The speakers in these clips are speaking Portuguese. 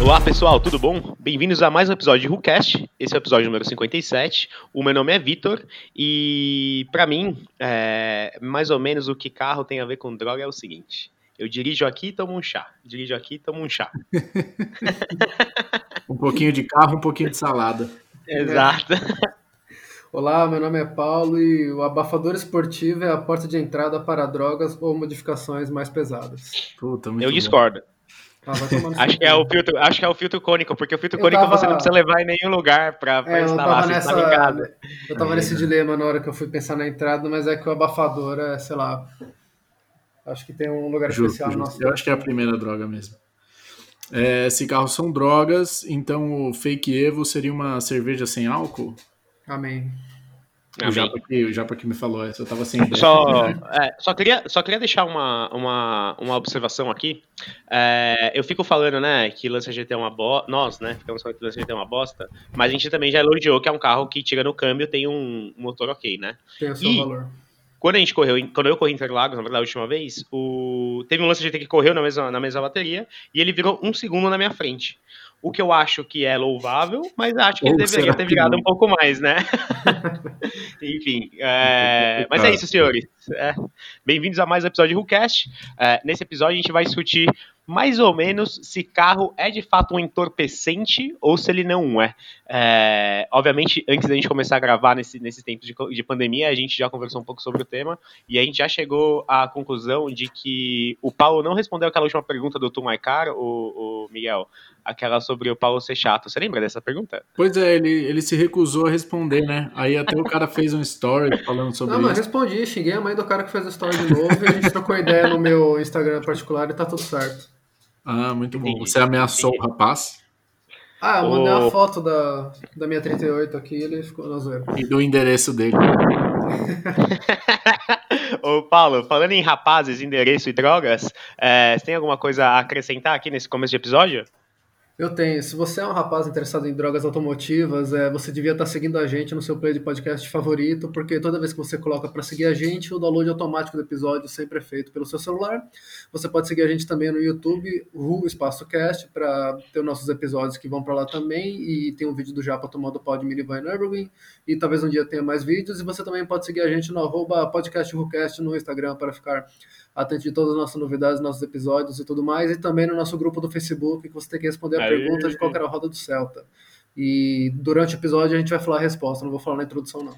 Olá pessoal, tudo bom? Bem-vindos a mais um episódio de WhoCast. Esse é o episódio número 57. O meu nome é Vitor e, para mim, é, mais ou menos o que carro tem a ver com droga é o seguinte: eu dirijo aqui e tomo um chá, dirijo aqui e tomo um chá. um pouquinho de carro, um pouquinho de salada. Exato. Olá, meu nome é Paulo e o abafador esportivo é a porta de entrada para drogas ou modificações mais pesadas. Puta, eu discordo. Ah, acho, que é o filtro, acho que é o filtro cônico, porque o filtro eu cônico tava... você não precisa levar em nenhum lugar para é, instalar, você nessa... ligado. Eu tava é. nesse dilema na hora que eu fui pensar na entrada, mas é que o abafador é, sei lá. Acho que tem um lugar justo, especial. Justo. Eu acho que é a primeira droga mesmo. É, cigarros são drogas, então o fake Evo seria uma cerveja sem álcool? Amém. O Japa, que, o Japa que me falou essa, eu tava sem só, é, só, queria, só queria deixar uma, uma, uma observação aqui. É, eu fico falando, né, que Lança GT é uma bosta. Nós, né, ficamos falando que Lança GT é uma bosta, mas a gente também já elogiou que é um carro que tira no câmbio, tem um motor ok, né? Tem o seu e, valor. Quando a gente correu, quando eu corri Interlagos, na verdade, a última vez, o, teve um Lança GT que correu na mesma, na mesma bateria e ele virou um segundo na minha frente o que eu acho que é louvável, mas acho que Ou ele deveria ter virado um pouco mais, né? Enfim, é... mas é isso, senhores. É... Bem-vindos a mais um episódio de WhoCast. É... Nesse episódio a gente vai discutir mais ou menos se carro é de fato um entorpecente ou se ele não é. é obviamente, antes da gente começar a gravar nesse, nesse tempo de, de, pandemia, a gente já conversou um pouco sobre o tema e a gente já chegou à conclusão de que o Paulo não respondeu aquela última pergunta do Tu My Car, o, o Miguel, aquela sobre o Paulo ser chato. Você lembra dessa pergunta? Pois é, ele, ele se recusou a responder, né? Aí até o cara fez um story falando sobre não, isso. Não, mas respondi, xinguei a mãe do cara que fez o story de novo e a gente trocou ideia no meu Instagram particular e tá tudo certo. Ah, muito bom. Você ameaçou o rapaz? Ah, eu mandei o... uma foto da, da minha 38 aqui e ele ficou na zoeira. E do endereço dele. Ô, Paulo, falando em rapazes, endereço e drogas, é, você tem alguma coisa a acrescentar aqui nesse começo de episódio? Eu tenho. Se você é um rapaz interessado em drogas automotivas, é, você devia estar seguindo a gente no seu play de podcast favorito, porque toda vez que você coloca para seguir a gente, o download automático do episódio sempre é feito pelo seu celular. Você pode seguir a gente também no YouTube, o Espaço Cast, para ter os nossos episódios que vão para lá também. E tem um vídeo do Japa tomando pó de minivan Nürburgring. E talvez um dia tenha mais vídeos. E você também pode seguir a gente no arroba podcastrucast no Instagram para ficar atento de todas as nossas novidades, nossos episódios e tudo mais, e também no nosso grupo do Facebook, que você tem que responder a Aê. pergunta de qual era a roda do Celta. E durante o episódio a gente vai falar a resposta, não vou falar na introdução, não.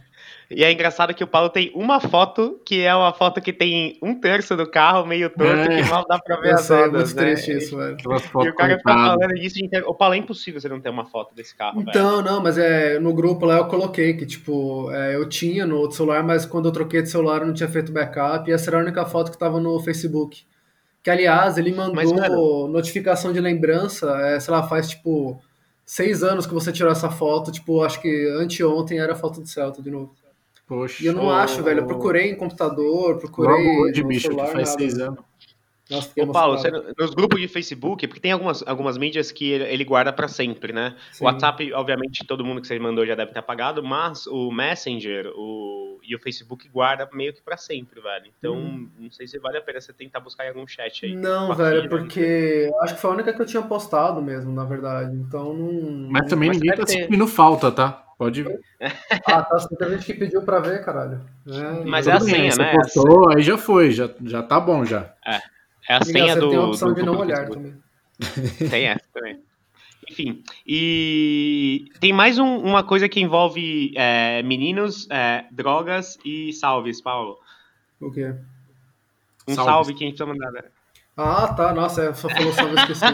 E é engraçado que o Paulo tem uma foto, que é uma foto que tem um terço do carro meio torto, é. que mal dá pra ver as rodas, é muito né? triste isso, velho. E o cara fica falando disso, o Paulo é impossível você não ter uma foto desse carro, Então, velho. não, mas é, no grupo lá eu coloquei que, tipo, é, eu tinha no outro celular, mas quando eu troquei de celular eu não tinha feito backup, e essa era a única foto que tava no Facebook. Que, aliás, ele mandou mas, notificação de lembrança, é, sei lá, faz, tipo seis anos que você tirou essa foto, tipo, acho que anteontem era a foto do Celta de novo. Poxa. E eu não acho, velho. Eu procurei em computador, procurei. Logo hoje, bicho, celular, que faz nada. seis anos. Nossa, Ô, Paulo, você, nos grupos de Facebook, porque tem algumas, algumas mídias que ele, guarda para sempre, né? Sim. O WhatsApp, obviamente, todo mundo que você mandou já deve ter apagado, mas o Messenger o, e o Facebook guarda meio que para sempre, velho. Então, hum. não sei se vale a pena você tentar buscar em algum chat aí. Não, velho, porque acho que foi a única que eu tinha postado mesmo, na verdade. Então, não. Mas também mas ninguém tá ter... sentindo falta, tá? Pode. ah, tá. Tem gente que pediu pra ver, caralho. É, mas é a senha, né? Postou, aí já foi, já, já tá bom já. É. É a senha do. Tem a opção de não olhar também. Tem essa também. Enfim, e tem mais um, uma coisa que envolve é, meninos, é, drogas e salves, Paulo. O quê? Um salve, salve que a gente precisa mandar. Né? Ah, tá. Nossa, é, só falou salve, esqueci.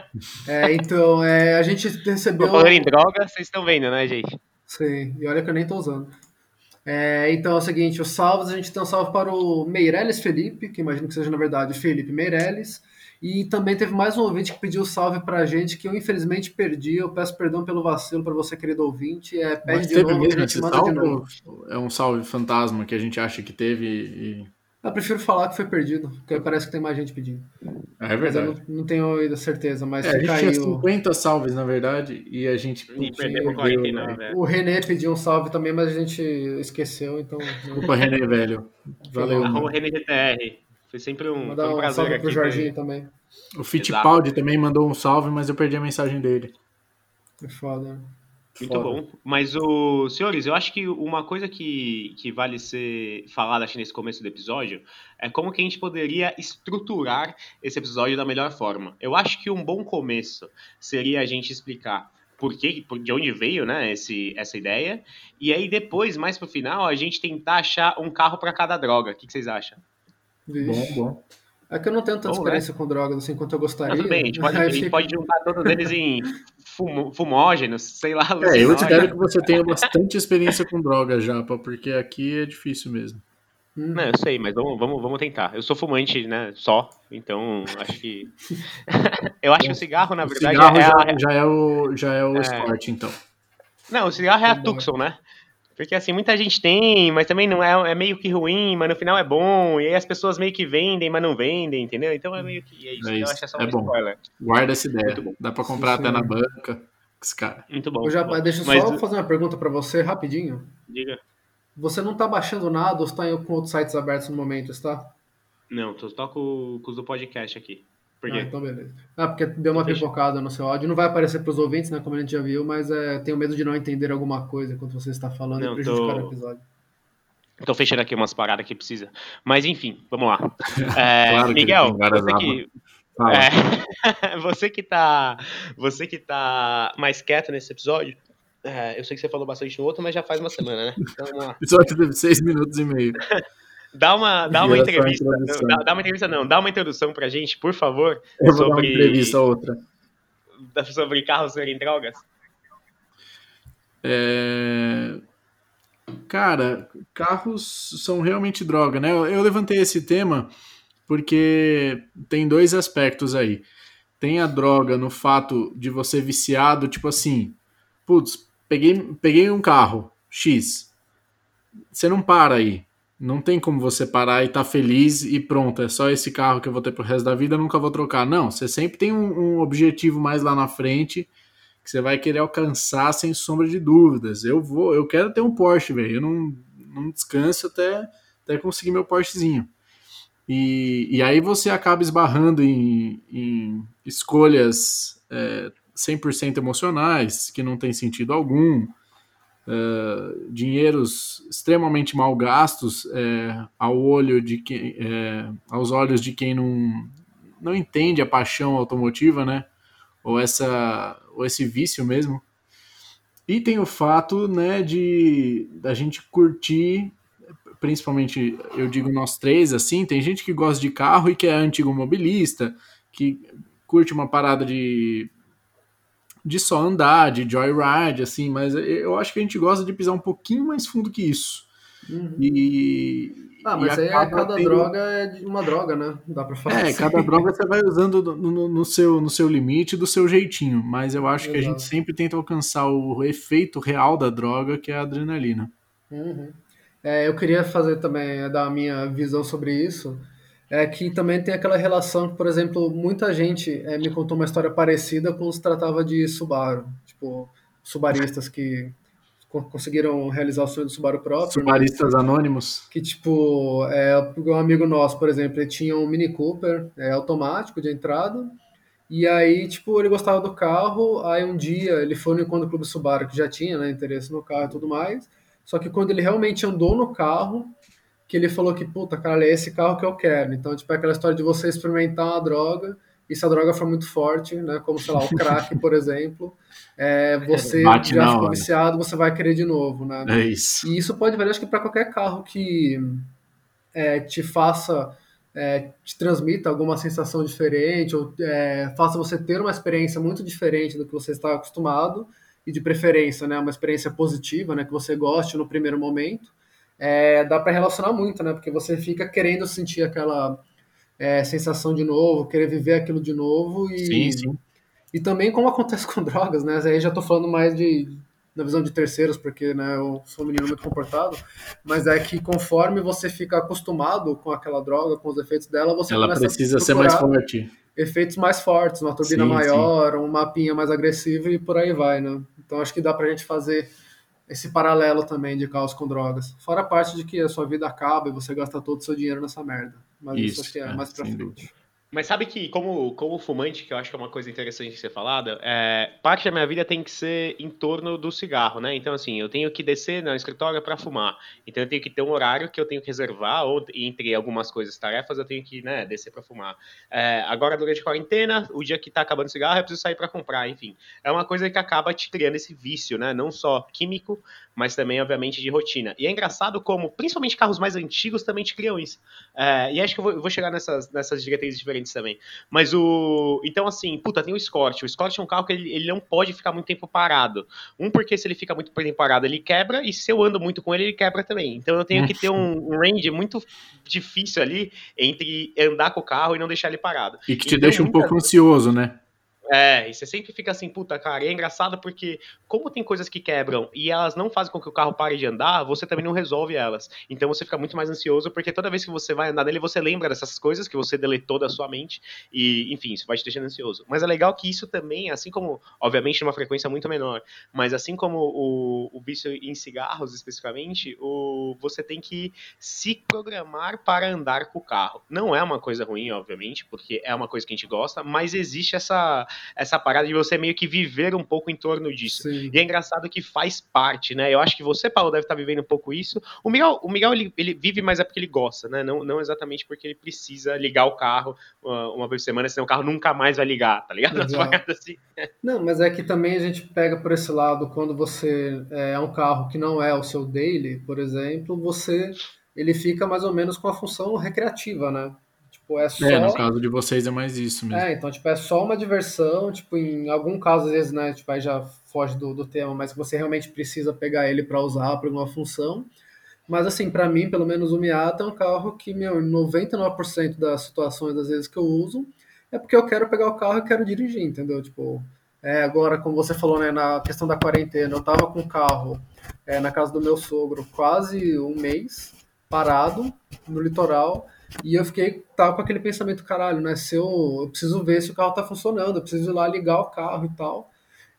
é, então, é, a gente recebeu. Falando em drogas, vocês estão vendo, né, gente? Sim, e olha que eu nem tô usando. É, então é o seguinte, os salvos, a gente tem um salve para o Meirelles Felipe, que imagino que seja na verdade Felipe Meirelles, e também teve mais um ouvinte que pediu salve para a gente, que eu infelizmente perdi, eu peço perdão pelo vacilo para você, querido ouvinte, é, pede Mas de novo, mesmo a gente manda de novo. É um salve fantasma que a gente acha que teve e... Eu prefiro falar que foi perdido, porque parece que tem mais gente pedindo. É Mas eu verdade. não, não tenho ainda certeza, mas É, a gente fica tinha aí. O, 50 salves, na verdade, e a gente E putz, perdeu por perdeu, 49, né? é. o René pediu um salve também, mas a gente esqueceu, então. né? Desculpa, René, velho. Valeu, Arroba mano. René GTR. Foi sempre um, Mandar foi um um prazer salve aqui. pro Jorginho também. O Fittipaldi também mandou um salve, mas eu perdi a mensagem dele. É foda. né? Muito Foda. bom. Mas, o senhores, eu acho que uma coisa que, que vale ser falada acho, nesse começo do episódio é como que a gente poderia estruturar esse episódio da melhor forma. Eu acho que um bom começo seria a gente explicar por que, por- de onde veio né, esse, essa ideia, e aí depois, mais pro final, a gente tentar achar um carro para cada droga. O que, que vocês acham? Vixe. Bom, bom. É que eu não tenho tanta Bom, né? experiência com drogas assim quanto eu gostaria. Tudo bem, a gente pode, a gente pode juntar todos eles em fumo- fumógenos, sei lá. É, eu espero que você tenha bastante experiência com droga, Japa, porque aqui é difícil mesmo. Hum. Não, eu sei, mas vamos, vamos, vamos tentar. Eu sou fumante, né? Só, então acho que. eu acho que o cigarro, na O verdade, cigarro é já, a. já é o, já é o É. esporte, então. Não, o cigarro é a Tá. Tucson, né? Porque assim, muita gente tem, mas também não é, é meio que ruim, mas no final é bom. E aí as pessoas meio que vendem, mas não vendem, entendeu? Então é meio que é isso. É eu isso, acho que é só bom. spoiler. Guarda essa ideia. Muito bom. Dá pra comprar Sim, até na banca. Esse cara. Muito bom. Ô, já, bom. deixa eu Mas, só fazer uma pergunta pra você rapidinho. Diga. Você não tá baixando nada ou está com outros sites abertos no momento, está? Não, tô só com, com os do podcast aqui. Por? Ah, então beleza. Ah, porque deu uma fecha. pipocada no seu áudio. Não vai aparecer pros ouvintes, né? Como a gente já viu, mas é, tenho medo de não entender alguma coisa enquanto você está falando Não, e prejudicar tô- o episódio. Tô fechando aqui umas paradas que precisa. Mas enfim, vamos lá. É, Claro que Miguel, você que. É, você que tá, você que tá mais quieto nesse episódio, é, eu sei que você falou bastante no outro, mas já faz uma semana, né? Então vamos lá. O episódio teve seis minutos e meio. Dá uma, dá uma entrevista. Dá, dá uma entrevista, não. Dá uma introdução pra gente, por favor, Eu vou dar uma Sobre- entrevista outra. sobre carros serem drogas. É, Cara, carros são realmente droga, né? Eu, eu levantei esse tema porque tem dois aspectos aí. Tem a droga no fato de você viciado, tipo assim, putz, peguei, peguei um carro X. Você não para aí. Não tem como você parar e tá feliz e pronto, é só esse carro que eu vou ter pro resto da vida, nunca vou trocar. Não, você sempre tem um, um objetivo mais lá na frente que você vai querer alcançar sem sombra de dúvidas. Eu vou, eu quero ter um Porsche, velho. Eu não, não descanso até, até conseguir meu Porschezinho. E, e aí você acaba esbarrando em, em escolhas é, 100% emocionais, que não tem sentido algum, é, dinheiros extremamente mal gastos é, ao olho de quem, é, aos olhos de quem não, não entende a paixão automotiva, né? Ou, essa, ou esse vício mesmo. E tem o fato né, de da gente curtir principalmente eu digo nós três, assim, tem gente que gosta de carro e que é antigo mobilista, que curte uma parada de de só andar, de joyride, assim, mas eu acho que a gente gosta de pisar um pouquinho mais fundo que isso. Uhum. E, Ah, mas aí cada tendo- droga é uma droga, né? Dá pra falar. É, assim. cada droga você vai usando no, no- no seu, no seu limite, do seu jeitinho, mas eu acho que a gente Exato. sempre tenta alcançar o efeito real da droga, que é a adrenalina. Uhum. É, eu queria fazer também, é, dar a minha visão sobre isso, é que também tem aquela relação que, por exemplo, muita gente é, me contou uma história parecida quando se tratava de Subaru, tipo, subaristas que co- conseguiram realizar o sonho do Subaru próprio, né? Subaristas anônimos. que tipo, é, um amigo nosso, por exemplo, ele tinha um Mini Cooper é, automático de entrada, e aí, tipo, ele gostava do carro, aí um dia ele foi no Encontro Clube Subaru, que já tinha, né, interesse no carro e tudo mais, só que quando ele realmente andou no carro, que ele falou que, puta, cara, é esse carro que eu quero. Então, tipo, é aquela história de você experimentar uma droga, e se a droga for muito forte, né, como, sei lá, o crack, por exemplo, é, você Bate já ficou hora. viciado, você vai querer de novo, né? É isso. E isso pode valer, acho que para qualquer carro que é, te faça, é, te transmita alguma sensação diferente, ou é, faça você ter uma experiência muito diferente do que você está acostumado, e de preferência, né, uma experiência positiva, né, que você goste no primeiro momento, é, dá para relacionar muito, né, porque você fica querendo sentir aquela é, sensação de novo, querer viver aquilo de novo, e, Sim, sim. e também como acontece com drogas, né? Aí já tô falando mais de na visão de terceiros, porque né, eu sou um menino muito comportado, mas é que conforme você fica acostumado com aquela droga, com os efeitos dela, você Ela a precisa ser mais forte. efeitos mais fortes, uma turbina sim, maior, sim. um mapinha mais agressivo e por aí vai, né? Então acho que dá pra gente fazer esse paralelo também de caos com drogas. Fora a parte de que a sua vida acaba e você gasta todo o seu dinheiro nessa merda. Mas isso, isso acho que é, é mais pra frente. Dúvida. Mas sabe que, como, como fumante, que eu acho que é uma coisa interessante de ser falada, é, parte da minha vida tem que ser em torno do cigarro, né? Então, assim, eu tenho que descer no escritório para fumar. Então, eu tenho que ter um horário que eu tenho que reservar, ou entre algumas coisas, tarefas, eu tenho que né, descer para fumar. É, agora, durante a quarentena, o dia que tá acabando o cigarro, eu preciso sair para comprar, enfim. É uma coisa que acaba te criando esse vício, né? Não só químico, mas também, obviamente, de rotina. E é engraçado como, principalmente carros mais antigos, também te criam isso. É, e acho que eu vou, eu vou chegar nessas, nessas diretrizes diferentes diferentes também. Mas o. Então, assim, puta, tem o Escort. O Escort é um carro que ele, ele não pode ficar muito tempo parado. Um, porque se ele fica muito tempo parado, ele quebra, e se eu ando muito com ele, ele quebra também. Então eu tenho que ter um, um range muito difícil ali entre andar com o carro e não deixar ele parado. E que te então, deixa um pouco ansioso, né? É, e você sempre fica assim, puta, cara, e é engraçado porque, como tem coisas que quebram e elas não fazem com que o carro pare de andar, você também não resolve elas. Então você fica muito mais ansioso, porque toda vez que você vai andar nele, você lembra dessas coisas que você deletou da sua mente, e, enfim, isso vai te deixando ansioso. Mas é legal que isso também, assim como, obviamente, numa frequência muito menor, mas assim como o, o vício em cigarros, especificamente, o, você tem que se programar para andar com o carro. Não é uma coisa ruim, obviamente, porque é uma coisa que a gente gosta, mas existe essa essa parada de você meio que viver um pouco em torno disso. Sim. E é engraçado que faz parte, né? Eu acho que você, Paulo, deve estar vivendo um pouco isso. O Miguel, o Miguel ele, ele vive, mas é porque ele gosta, né? Não, não exatamente porque ele precisa ligar o carro uma, uma vez por semana, senão o carro nunca mais vai ligar, tá ligado? Assim. Não, mas é que também a gente pega por esse lado, quando você é, é um carro que não é o seu daily, por exemplo, você ele fica mais ou menos com a função recreativa, né? Tipo, é só. É, no caso de vocês é mais isso mesmo. É, então, tipo, é só uma diversão, tipo, em algum caso, às vezes, né, tipo, aí já foge do, do tema, mas você realmente precisa pegar ele para usar para alguma função. Mas, assim, para mim, pelo menos o Miata é um carro que, meu, 99% das situações, das vezes que eu uso, é porque eu quero pegar o carro e quero dirigir, entendeu? Tipo, é, agora, como você falou, né, na questão da quarentena, eu tava com o carro é, na casa do meu sogro quase um mês, parado, no litoral, e eu fiquei, tava com aquele pensamento, caralho, né? Se eu, eu preciso ver se o carro tá funcionando, eu preciso ir lá ligar o carro e tal.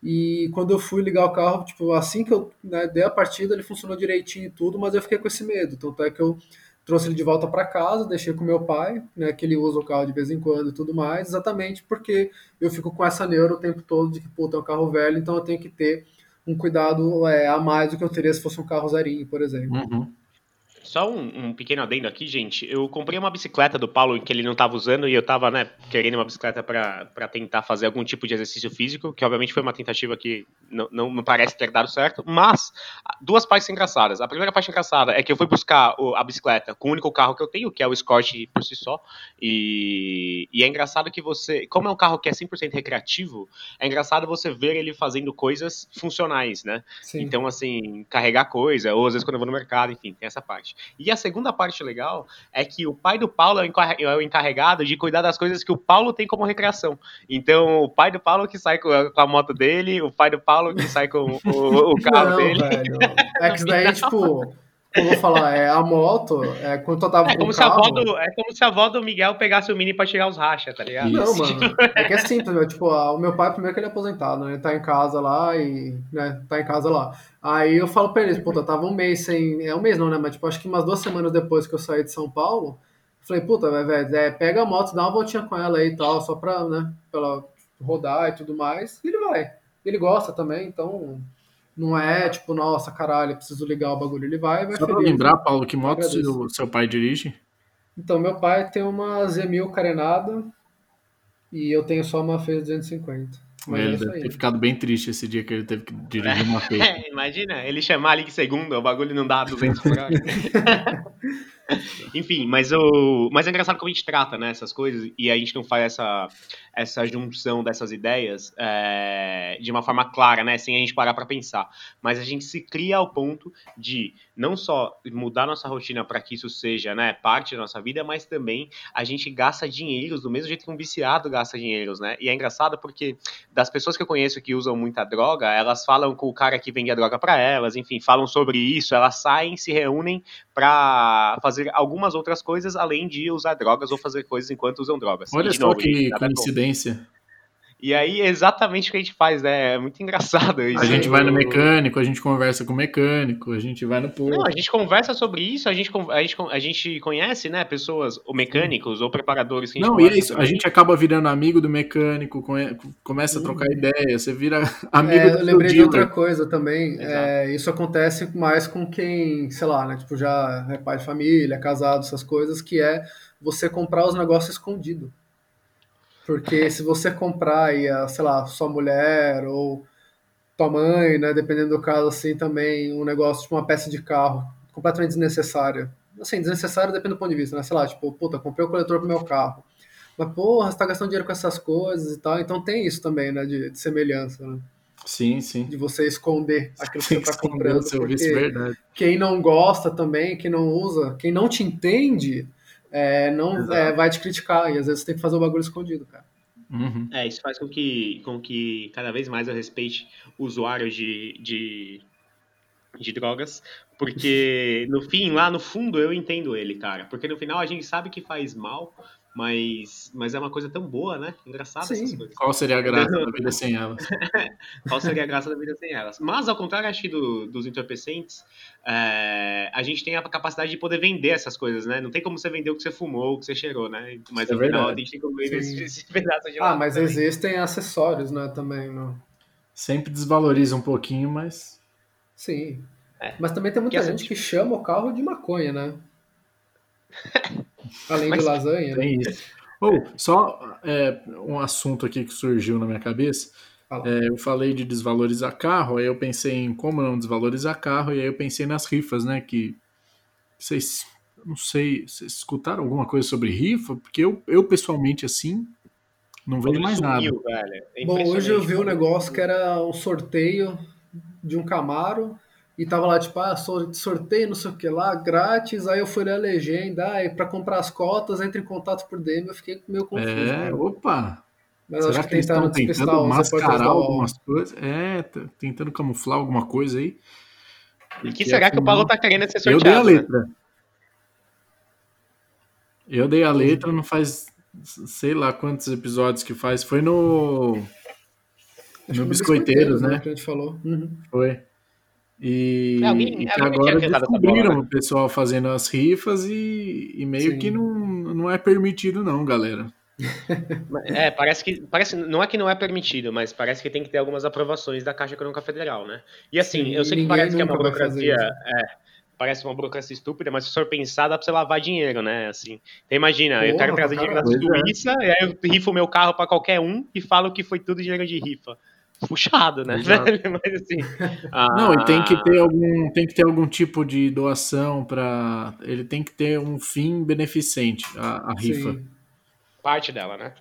E quando eu fui ligar o carro, tipo, assim que eu né, dei a partida, ele funcionou direitinho e tudo, mas eu fiquei com esse medo. Tanto é que eu trouxe ele de volta para casa, deixei com meu pai, né, que ele usa o carro de vez em quando e tudo mais, exatamente porque eu fico com essa neura o tempo todo de que, puta, é um carro velho, então eu tenho que ter um cuidado é, a mais do que eu teria se fosse um carro zerinho, por exemplo. Uhum. Só um, um, pequeno adendo aqui, gente. Eu comprei uma bicicleta do Paulo que ele não estava usando e eu estava, né, querendo uma bicicleta para tentar fazer algum tipo de exercício físico, que obviamente foi uma tentativa que não, não, não, parece ter dado certo. Mas, duas partes engraçadas. A primeira parte engraçada é que eu fui buscar a bicicleta com o único carro que eu tenho, que é o Escort por si só. E, e é engraçado que você, como é um carro que é 100% recreativo, é engraçado você ver ele fazendo coisas funcionais, né? Sim. Então, assim, carregar coisa, ou às vezes quando eu vou no mercado, enfim, tem essa parte. E a segunda parte legal é que o pai do Paulo é, é o encarregado de cuidar das coisas que o Paulo tem como recreação. Então, o pai do Paulo que sai com a, moto dele, o pai do Paulo que sai com o, o carro Não, dele. Velho. É que isso daí, tipo, eu vou falar, é, a moto, é, quando eu tava é como, se carro, a avó do, é como se a avó do Miguel pegasse o Mini pra tirar os rachas, tá ligado? Não, mano, é que é simples, meu, tipo, o meu pai, primeiro que ele é aposentado, né, ele tá em casa lá e, né, tá em casa lá. Aí eu falo pra eles, puta, tava um mês sem, é um mês não, né, mas tipo, acho que umas duas semanas depois que eu saí de São Paulo, falei, puta, velho, é, pega a moto, dá uma voltinha com ela aí e tal, só pra, né, pra ela rodar e tudo mais, e ele vai. Ele gosta também, então não é tipo, nossa, caralho, preciso ligar o bagulho. Ele vai e vai Só feliz. Pra lembrar, Paulo, que moto seu, seu pai dirige? Então, meu pai tem uma Z1000 carenada e eu tenho só uma Fez 250. Mas ele é deve ter ficado bem triste esse dia que ele teve que dirigir uma Fez. É, imagina, ele chamar ali que segunda, o bagulho não dá 200 por hora. Enfim, mas, o, mas é engraçado como a gente trata né, essas coisas e a gente não faz essa, essa junção dessas ideias é, de uma forma clara, né, sem a gente parar para pensar. Mas a gente se cria ao ponto de não só mudar nossa rotina para que isso seja né, parte da nossa vida, mas também a gente gasta dinheiros do mesmo jeito que um viciado gasta dinheiros, né? E é engraçado porque das pessoas que eu conheço que usam muita droga, elas falam com o cara que vende a droga para elas, enfim, falam sobre isso, elas saem, se reúnem para fazer fazer algumas outras coisas além de usar drogas ou fazer coisas enquanto usam drogas. Olha só novo, que coincidência. E aí é exatamente o que a gente faz, né? É muito engraçado isso. A gente vai no mecânico, a gente conversa com o mecânico, a gente vai no posto. Não, a gente conversa sobre isso, a gente, a gente, a gente conhece, né, pessoas, ou mecânicos, ou preparadores que a gente Não, e é isso, a gente acaba virando amigo do mecânico, começa a trocar uhum. ideia, você vira amigo é, do Eu lembrei de outra coisa também, é, isso acontece mais com quem, sei lá, né, tipo, já é pai de família, casado, essas coisas, que é você comprar os negócios escondido. Porque se você comprar e a, sei lá, sua mulher ou tua mãe, né, dependendo do caso assim também, um negócio tipo uma peça de carro completamente desnecessária. Assim, desnecessário depende do ponto de vista, né? Sei lá, tipo, puta, comprei o um coletor pro meu carro. Mas, porra, você tá gastando dinheiro com essas coisas e tal. Então tem isso também, né, de, de semelhança, né? Sim, sim. De você esconder aquilo que você tá comprando. Porque verdade. quem não gosta também, quem não usa, quem não te entende, é, não é, vai te criticar. E às vezes você tem que fazer o bagulho escondido, cara. Uhum. É, isso faz com que, com que cada vez mais eu respeite usuários de, de, de drogas, porque no fim, lá no fundo, eu entendo ele, cara. Porque no final a gente sabe que faz mal, mas, mas é uma coisa tão boa, né? Engraçado Sim. essas coisas. Qual seria a graça da vida sem elas? Qual seria a graça da vida sem elas? Mas, ao contrário, acho que do, dos entorpecentes, é, a gente tem a capacidade de poder vender essas coisas, né? Não tem como você vender o que você fumou, o que você cheirou, né? Mas, é no final, a gente tem como vender esse, esse pedaço de Ah, mas também. existem acessórios, né? Também, não... Sempre desvaloriza um pouquinho, mas... Sim. É. Mas também tem muita que gente que chama o carro de maconha, né? Além Mas, de lasanha, né? Ou, só é, um assunto aqui que surgiu na minha cabeça. É, eu falei de desvalorizar carro, aí eu pensei em como não desvalorizar carro, e aí eu pensei nas rifas, né? Que vocês, não sei, vocês escutaram alguma coisa sobre rifa? Porque eu, eu pessoalmente, assim, não vejo mais sumiu, nada. É Bom, hoje eu vi um negócio que era um sorteio de um Camaro e tava lá, tipo, ah, sorteio, não sei o que lá, grátis. Aí eu fui ler a legenda, ah, para comprar as cotas, entre em contato por DM. Eu fiquei meio confuso. É, né? opa! Mas Será que, que eles estão tentando mascarar algumas coisas? É, tentando camuflar alguma coisa aí. E que, será que o Paulo tá querendo ser sorteado? Eu dei a né? letra. Né? Eu dei a letra, não faz sei lá quantos episódios que faz. Foi no. Acho no Biscoiteiros, né? Que a gente falou. Uhum. Foi. E, alguém, e que agora descobriram bola, o pessoal fazendo as rifas e, e meio Sim. que não, não é permitido não, galera. É, parece que parece não é que não é permitido, mas parece que tem que ter algumas aprovações da Caixa Econômica Federal, né? E assim, Sim, eu sei que parece que é uma burocracia, é, parece uma burocracia estúpida, mas se for pensar, dá pra você lavar dinheiro, né? Assim, então imagina, Porra, eu quero trazer dinheiro da é. Suíça, é. e aí eu rifo meu carro para qualquer um e falo que foi tudo dinheiro de rifa puxado, né? Mas assim. Ah... Não, e tem que ter algum, tem que ter algum tipo de doação para. Ele tem que ter um fim beneficente, a, a rifa. Parte dela, né?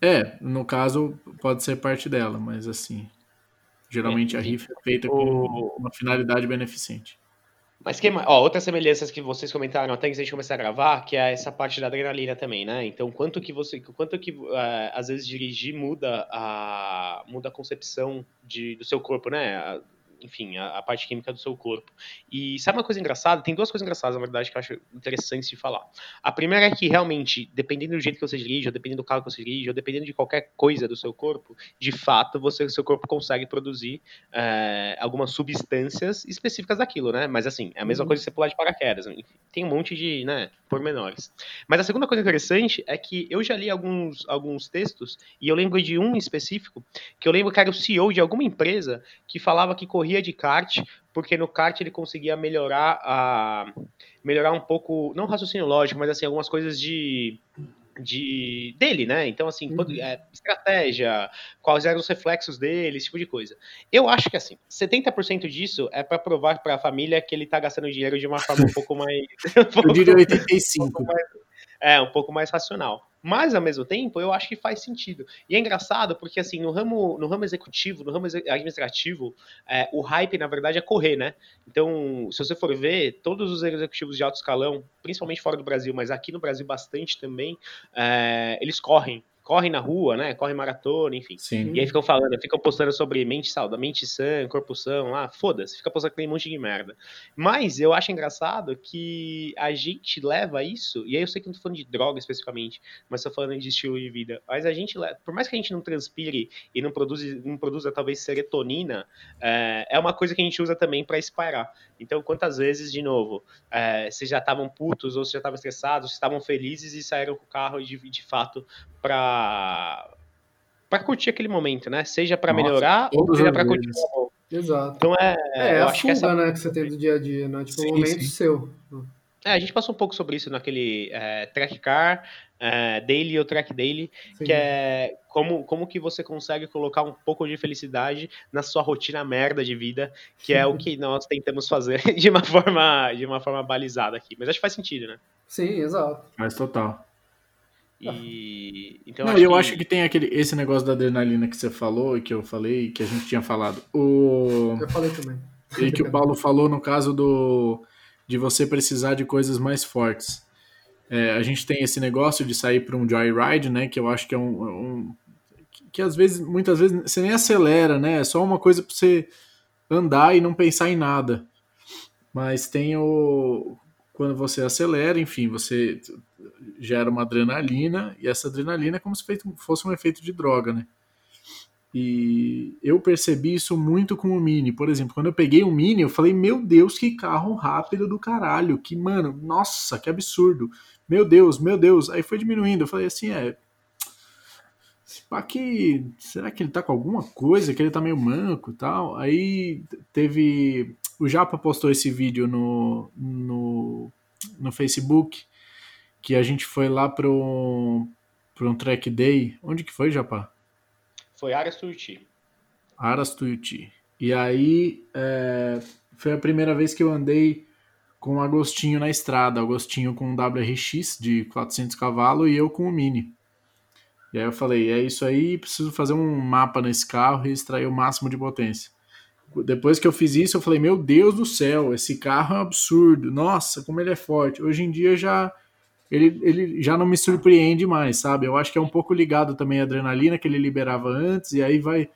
É, no caso, pode ser parte dela, mas assim. Geralmente a rifa é feita com uma finalidade beneficente. Mas que, ó, outras semelhanças que vocês comentaram até que a gente começar a gravar, que é essa parte da adrenalina também, né? Então, quanto que você, quanto que uh, às vezes dirigir muda a muda a concepção de, do seu corpo, né? Enfim, a, a, parte química do seu corpo. E sabe uma coisa engraçada? Tem duas coisas engraçadas, na verdade, que eu acho interessante de falar. A primeira é que, realmente, dependendo do jeito que você dirige, ou dependendo do carro que você dirige, ou dependendo de qualquer coisa do seu corpo, de fato, você, seu corpo consegue produzir é, algumas substâncias específicas daquilo, né? Mas, assim, é a mesma uhum. coisa que você pular de paraquedas. Enfim, tem um monte de, né, pormenores. Mas a segunda coisa interessante é que eu já li alguns, alguns textos, e eu lembro de um específico, que eu lembro que era o CEO de alguma empresa que falava que corria de kart, porque no kart ele conseguia melhorar a melhorar um pouco, não raciocínio lógico, mas assim algumas coisas de de dele, né? Então assim, uhum. é, estratégia, quais eram os reflexos dele, esse tipo de coisa. Eu acho que assim, 70% disso é para provar para a família que ele tá gastando dinheiro de uma forma um pouco mais um Eu diria 85. Um mais, é, um pouco mais racional. Mas, ao mesmo tempo, eu acho que faz sentido. E é engraçado porque, assim, no ramo, no ramo executivo, no ramo administrativo, é, o hype, na verdade, é correr, né? Então, se você for ver, todos os executivos de alto escalão, principalmente fora do Brasil, mas aqui no Brasil bastante também, é, eles correm. Corre na rua, né? Corre maratona, enfim. Sim. E aí ficam falando, ficam postando sobre mente saudável, mente sã, corpo sã, lá, foda-se, fica postando aquele monte de merda. Mas eu acho engraçado que a gente leva isso, e aí eu sei que não tô falando de droga especificamente, mas tô falando de estilo de vida. Mas a gente leva, por mais que a gente não transpire e não produza, não produza talvez serotonina, é, é uma coisa que a gente usa também para espalhar. Então, quantas vezes, de novo, é, vocês já estavam putos ou vocês já estavam estressados, vocês estavam felizes e saíram com o carro de, de fato para para curtir aquele momento, né? Seja para melhorar ou seja para curtir o Exato. Então é, é, é a fuga, que essa... né, que você tem do dia a dia, né? Tipo, sim, um momento sim. seu. É, a gente passou um pouco sobre isso naquele é, track car, é, daily ou track daily, Sim. que é como, como que você consegue colocar um pouco de felicidade na sua rotina merda de vida, que é o que nós tentamos fazer de uma forma de uma forma balizada aqui. Mas acho que faz sentido, né? Sim, exato. Faz total. E então Não, acho eu que... acho que tem aquele esse negócio da adrenalina que você falou e que eu falei, que a gente tinha falado. O Eu falei também. E que o Paulo falou no caso do de você precisar de coisas mais fortes. É, a gente tem esse negócio de sair para um joyride, né? Que eu acho que é um, um, que às vezes, muitas vezes, você nem acelera, né? É só uma coisa para você andar e não pensar em nada. Mas tem o quando você acelera, enfim, você gera uma adrenalina e essa adrenalina é como se fosse um efeito de droga, né? E eu percebi isso muito com o Mini. Por exemplo, quando eu peguei o Mini, eu falei, meu Deus, que carro rápido do caralho. Que, mano, nossa, que absurdo. Meu Deus, meu Deus. Aí foi diminuindo. Eu falei assim, é. Que, será que ele tá com alguma coisa? Que ele tá meio manco e tal? Aí teve. O Japa postou esse vídeo no, no, no Facebook. Que a gente foi lá pro, pro um track day. Onde que foi, Japa? Foi Aras Tuiuti. Aras Tuiuti. E aí é, foi a primeira vez que eu andei com o Agostinho na estrada. Agostinho com um WRX de 400 cavalos e eu com o Mini. E aí eu falei, é isso aí, preciso fazer um mapa nesse carro e extrair o máximo de potência. Depois que eu fiz isso, eu falei, meu Deus do céu, esse carro é um absurdo. Nossa, como ele é forte. Hoje em dia já ele, ele já não me surpreende mais, sabe? Eu acho que é um pouco ligado também à adrenalina que ele liberava antes, e aí vai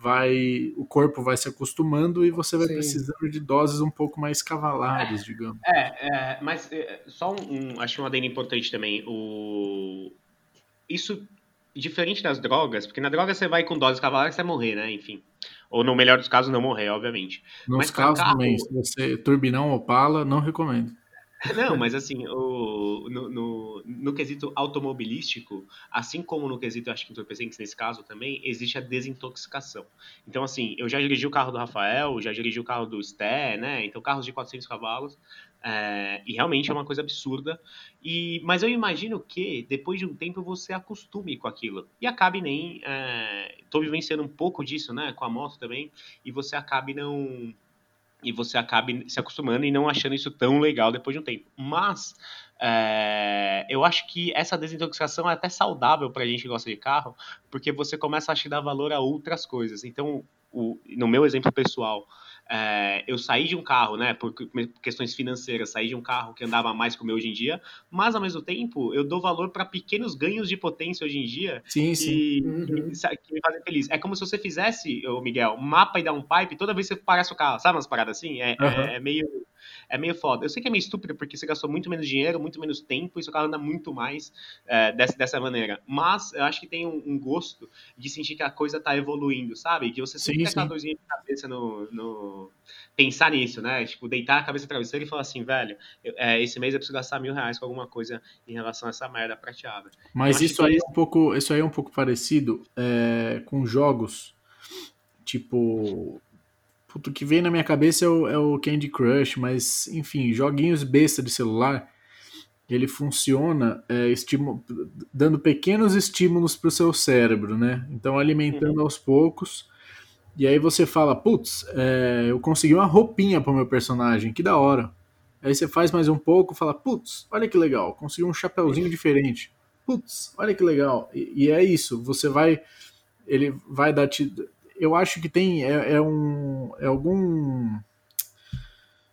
vai o corpo vai se acostumando e você vai Sim. precisando de doses um pouco mais cavalares, é, digamos. É, é mas é, só um, um, acho um adendo importante também. O isso diferente das drogas, porque na droga você vai com doses cavalares você vai morrer, né? Enfim. Ou no melhor dos casos não morrer, obviamente. Nos mas casos carro... também, se você turbinão Opala, não recomendo. Não, mas assim, o, no, no, no, quesito automobilístico, assim como no quesito, acho que entorpecentes nesse caso também, existe a desintoxicação. Então, assim, eu já dirigi o carro do Rafael, já dirigi o carro do Sté, né? Então, carros de 400 cavalos, é, e realmente é uma coisa absurda. E, mas eu imagino que depois de um tempo você acostume com aquilo e acabe nem. Estou é, vivenciando um pouco disso, né? Com a moto também, e você acabe não e você acabe se acostumando e não achando isso tão legal depois de um tempo. Mas é, eu acho que essa desintoxicação é até saudável para a gente que gosta de carro, porque você começa a te dar valor a outras coisas. Então, o, no meu exemplo pessoal, é, eu saí de um carro, né, por questões financeiras, saí de um carro que andava mais que o meu hoje em dia, mas ao mesmo tempo eu dou valor para pequenos ganhos de potência hoje em dia sim, sim. Que, uhum. que, que, me fazem feliz. É como se você fizesse, Miguel, mapa e dar um pipe toda vez que você parasse o carro, sabe umas paradas assim? É, uhum. é, é meio é meio foda. Eu sei que é meio estúpido porque você gastou muito menos dinheiro, muito menos tempo e seu carro anda muito mais é, dessa, dessa maneira. Mas eu acho que tem um, um, gosto de sentir que a coisa tá evoluindo, sabe? Que você sempre tem aquela dorzinha de cabeça no, no, Pensar nisso, né? Tipo, deitar a cabeça no travesseiro e falar assim, velho, eu, é, esse mês eu preciso gastar mil reais com alguma coisa em relação a essa merda prateada. Mas isso aí, é um pouco, isso aí é um pouco parecido é, com jogos. Tipo, Puto, o que vem na minha cabeça é o, é o Candy Crush, mas enfim, joguinhos besta de celular, ele funciona é, dando pequenos estímulos para o seu cérebro, né? Então alimentando uhum. aos poucos. E aí você fala, putz, é, eu consegui uma roupinha para o meu personagem, que da hora. Aí você faz mais um pouco, fala, putz, olha que legal, consegui um chapéuzinho diferente. Putz, olha que legal. E, e é isso, você vai, ele vai dar te, eu acho que tem é, é, um é algum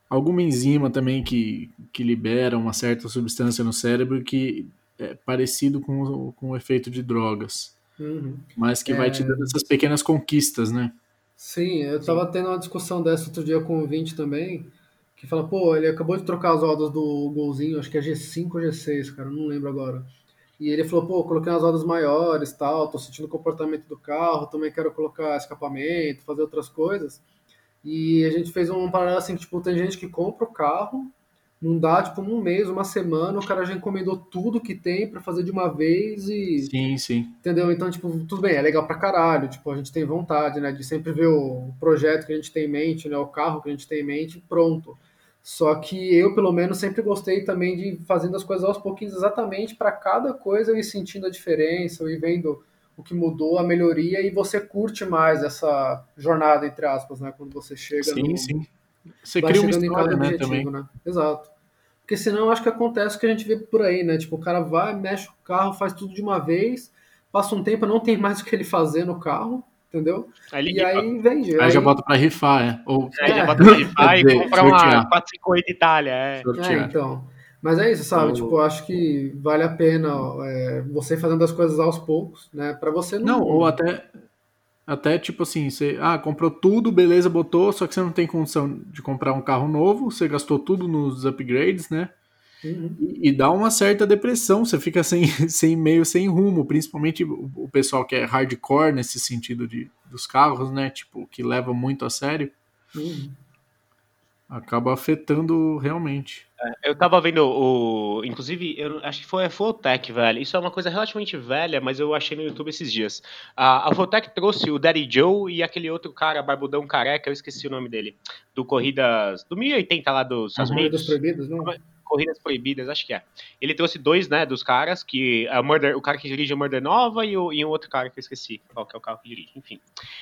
alguma enzima também que, que libera uma certa substância no cérebro que é, parecido com, com o efeito de drogas. Uhum. Mas que vai te dando essas pequenas conquistas, né? Sim, eu tava tendo uma discussão dessa outro dia com o Vinte também, que fala, pô, ele acabou de trocar as rodas do golzinho, acho que é G5 ou G6, cara, não lembro agora. E ele falou, pô, coloquei umas rodas maiores tal, tô sentindo o comportamento do carro, também quero colocar escapamento, fazer outras coisas. E a gente fez um paralelo assim, tipo, tem gente que compra o carro, não dá, tipo, um mês, uma semana, o cara já encomendou tudo que tem para fazer de uma vez e. Sim, sim. Entendeu? Então, tipo, tudo bem, é legal pra caralho. Tipo, a gente tem vontade, né? De sempre ver o projeto que a gente tem em mente, né? O carro que a gente tem em mente, pronto. Só que eu, pelo menos, sempre gostei também de fazendo as coisas aos pouquinhos, exatamente para cada coisa eu ir sentindo a diferença, eu ir vendo o que mudou, a melhoria, e você curte mais essa jornada, entre aspas, né? Quando você chega sim, no, sim. Você cria uma história, né, objetivo, também. Né? Exato. Porque senão eu acho que acontece o que a gente vê por aí, né? Tipo, o cara vai, mexe o carro, faz tudo de uma vez, passa um tempo, não tem mais o que ele fazer no carro, entendeu? Aí e aí vende. Aí, aí, já bota pra rifar, é. Ou... Aí é. já bota pra rifar e compra uma 458 Itália, é. é. então. Mas é isso, sabe? Tipo, eu acho que vale a pena é, você fazendo as coisas aos poucos, né? Pra você não. Não, ou até até tipo assim, você ah, comprou tudo, beleza, botou, só que você não tem condição de comprar um carro novo, você gastou tudo nos upgrades, né? Uhum. E, e, dá uma certa depressão, você fica sem, sem meio sem rumo, principalmente o, o, pessoal que é hardcore nesse sentido de, dos carros, né? Tipo, que leva muito a sério. Uhum acaba afetando realmente. É, eu tava vendo o. Inclusive, eu acho que foi a Fulltech, velho. Isso é uma coisa relativamente velha, mas eu achei no YouTube esses dias. A, a Fulltech trouxe o Daddy Joe e aquele outro cara, barbudão careca, eu esqueci o nome dele. Do Corridas. Do 1080 lá dos Estados Unidos. Proibidas, não? Corridas Proibidas, acho que é. Ele trouxe dois, né, dos caras, que é o, Murder, o cara que dirige a Murder Nova e, o, e um outro cara que eu esqueci qual que é o carro que dirige, enfim.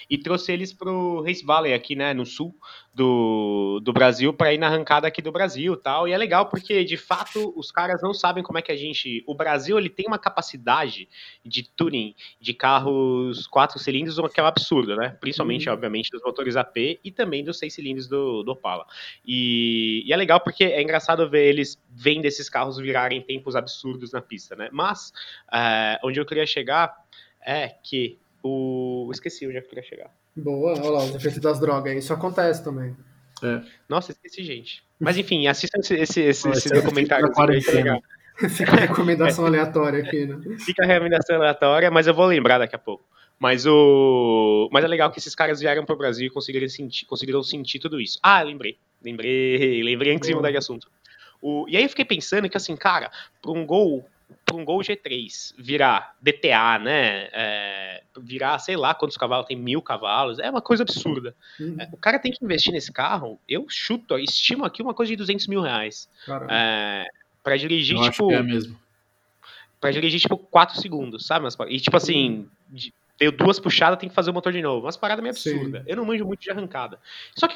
E trouxe eles pro Race Valley aqui, né, no sul do, do Brasil, para ir na arrancada aqui do Brasil tal. E é legal porque, de fato, os caras não sabem como é que a gente... O Brasil, ele tem uma capacidade de tuning de carros quatro cilindros que é um absurdo, né? Principalmente, uhum. obviamente, dos motores AP e também dos seis cilindros do, do Opala. E, e é legal porque é engraçado ver eles vendo esses carros virarem tempos absurdos na pista, né? Mas uh, onde eu queria chegar é que o. Esqueci onde eu queria chegar. Boa, olha lá, os efeitos das drogas, isso acontece também. É. Nossa, esqueci, gente. Mas enfim, assistam esse, esse, esse, esse documentário. Fica a recomendação é. aleatória aqui, né? Fica a recomendação aleatória, mas eu vou lembrar daqui a pouco. Mas o. Mas é legal que esses caras vieram para o Brasil e conseguiram sentir, conseguiram sentir tudo isso. Ah, lembrei. Lembrei, lembrei antes de mudar de assunto. O, e aí eu fiquei pensando que, assim, cara, para um gol para um Gol G3 virar DTA, né? É, virar, sei lá quantos cavalos, tem mil cavalos, é uma coisa absurda. Uhum. É, o cara tem que investir nesse carro, eu chuto, estimo aqui uma coisa de 200 mil reais. É, para dirigir, eu tipo. é mesmo. Pra dirigir, tipo, 4 segundos, sabe? E, tipo assim, de, deu duas puxadas, tem que fazer o motor de novo. Umas paradas meio absurdas. Eu não manjo muito de arrancada. Só que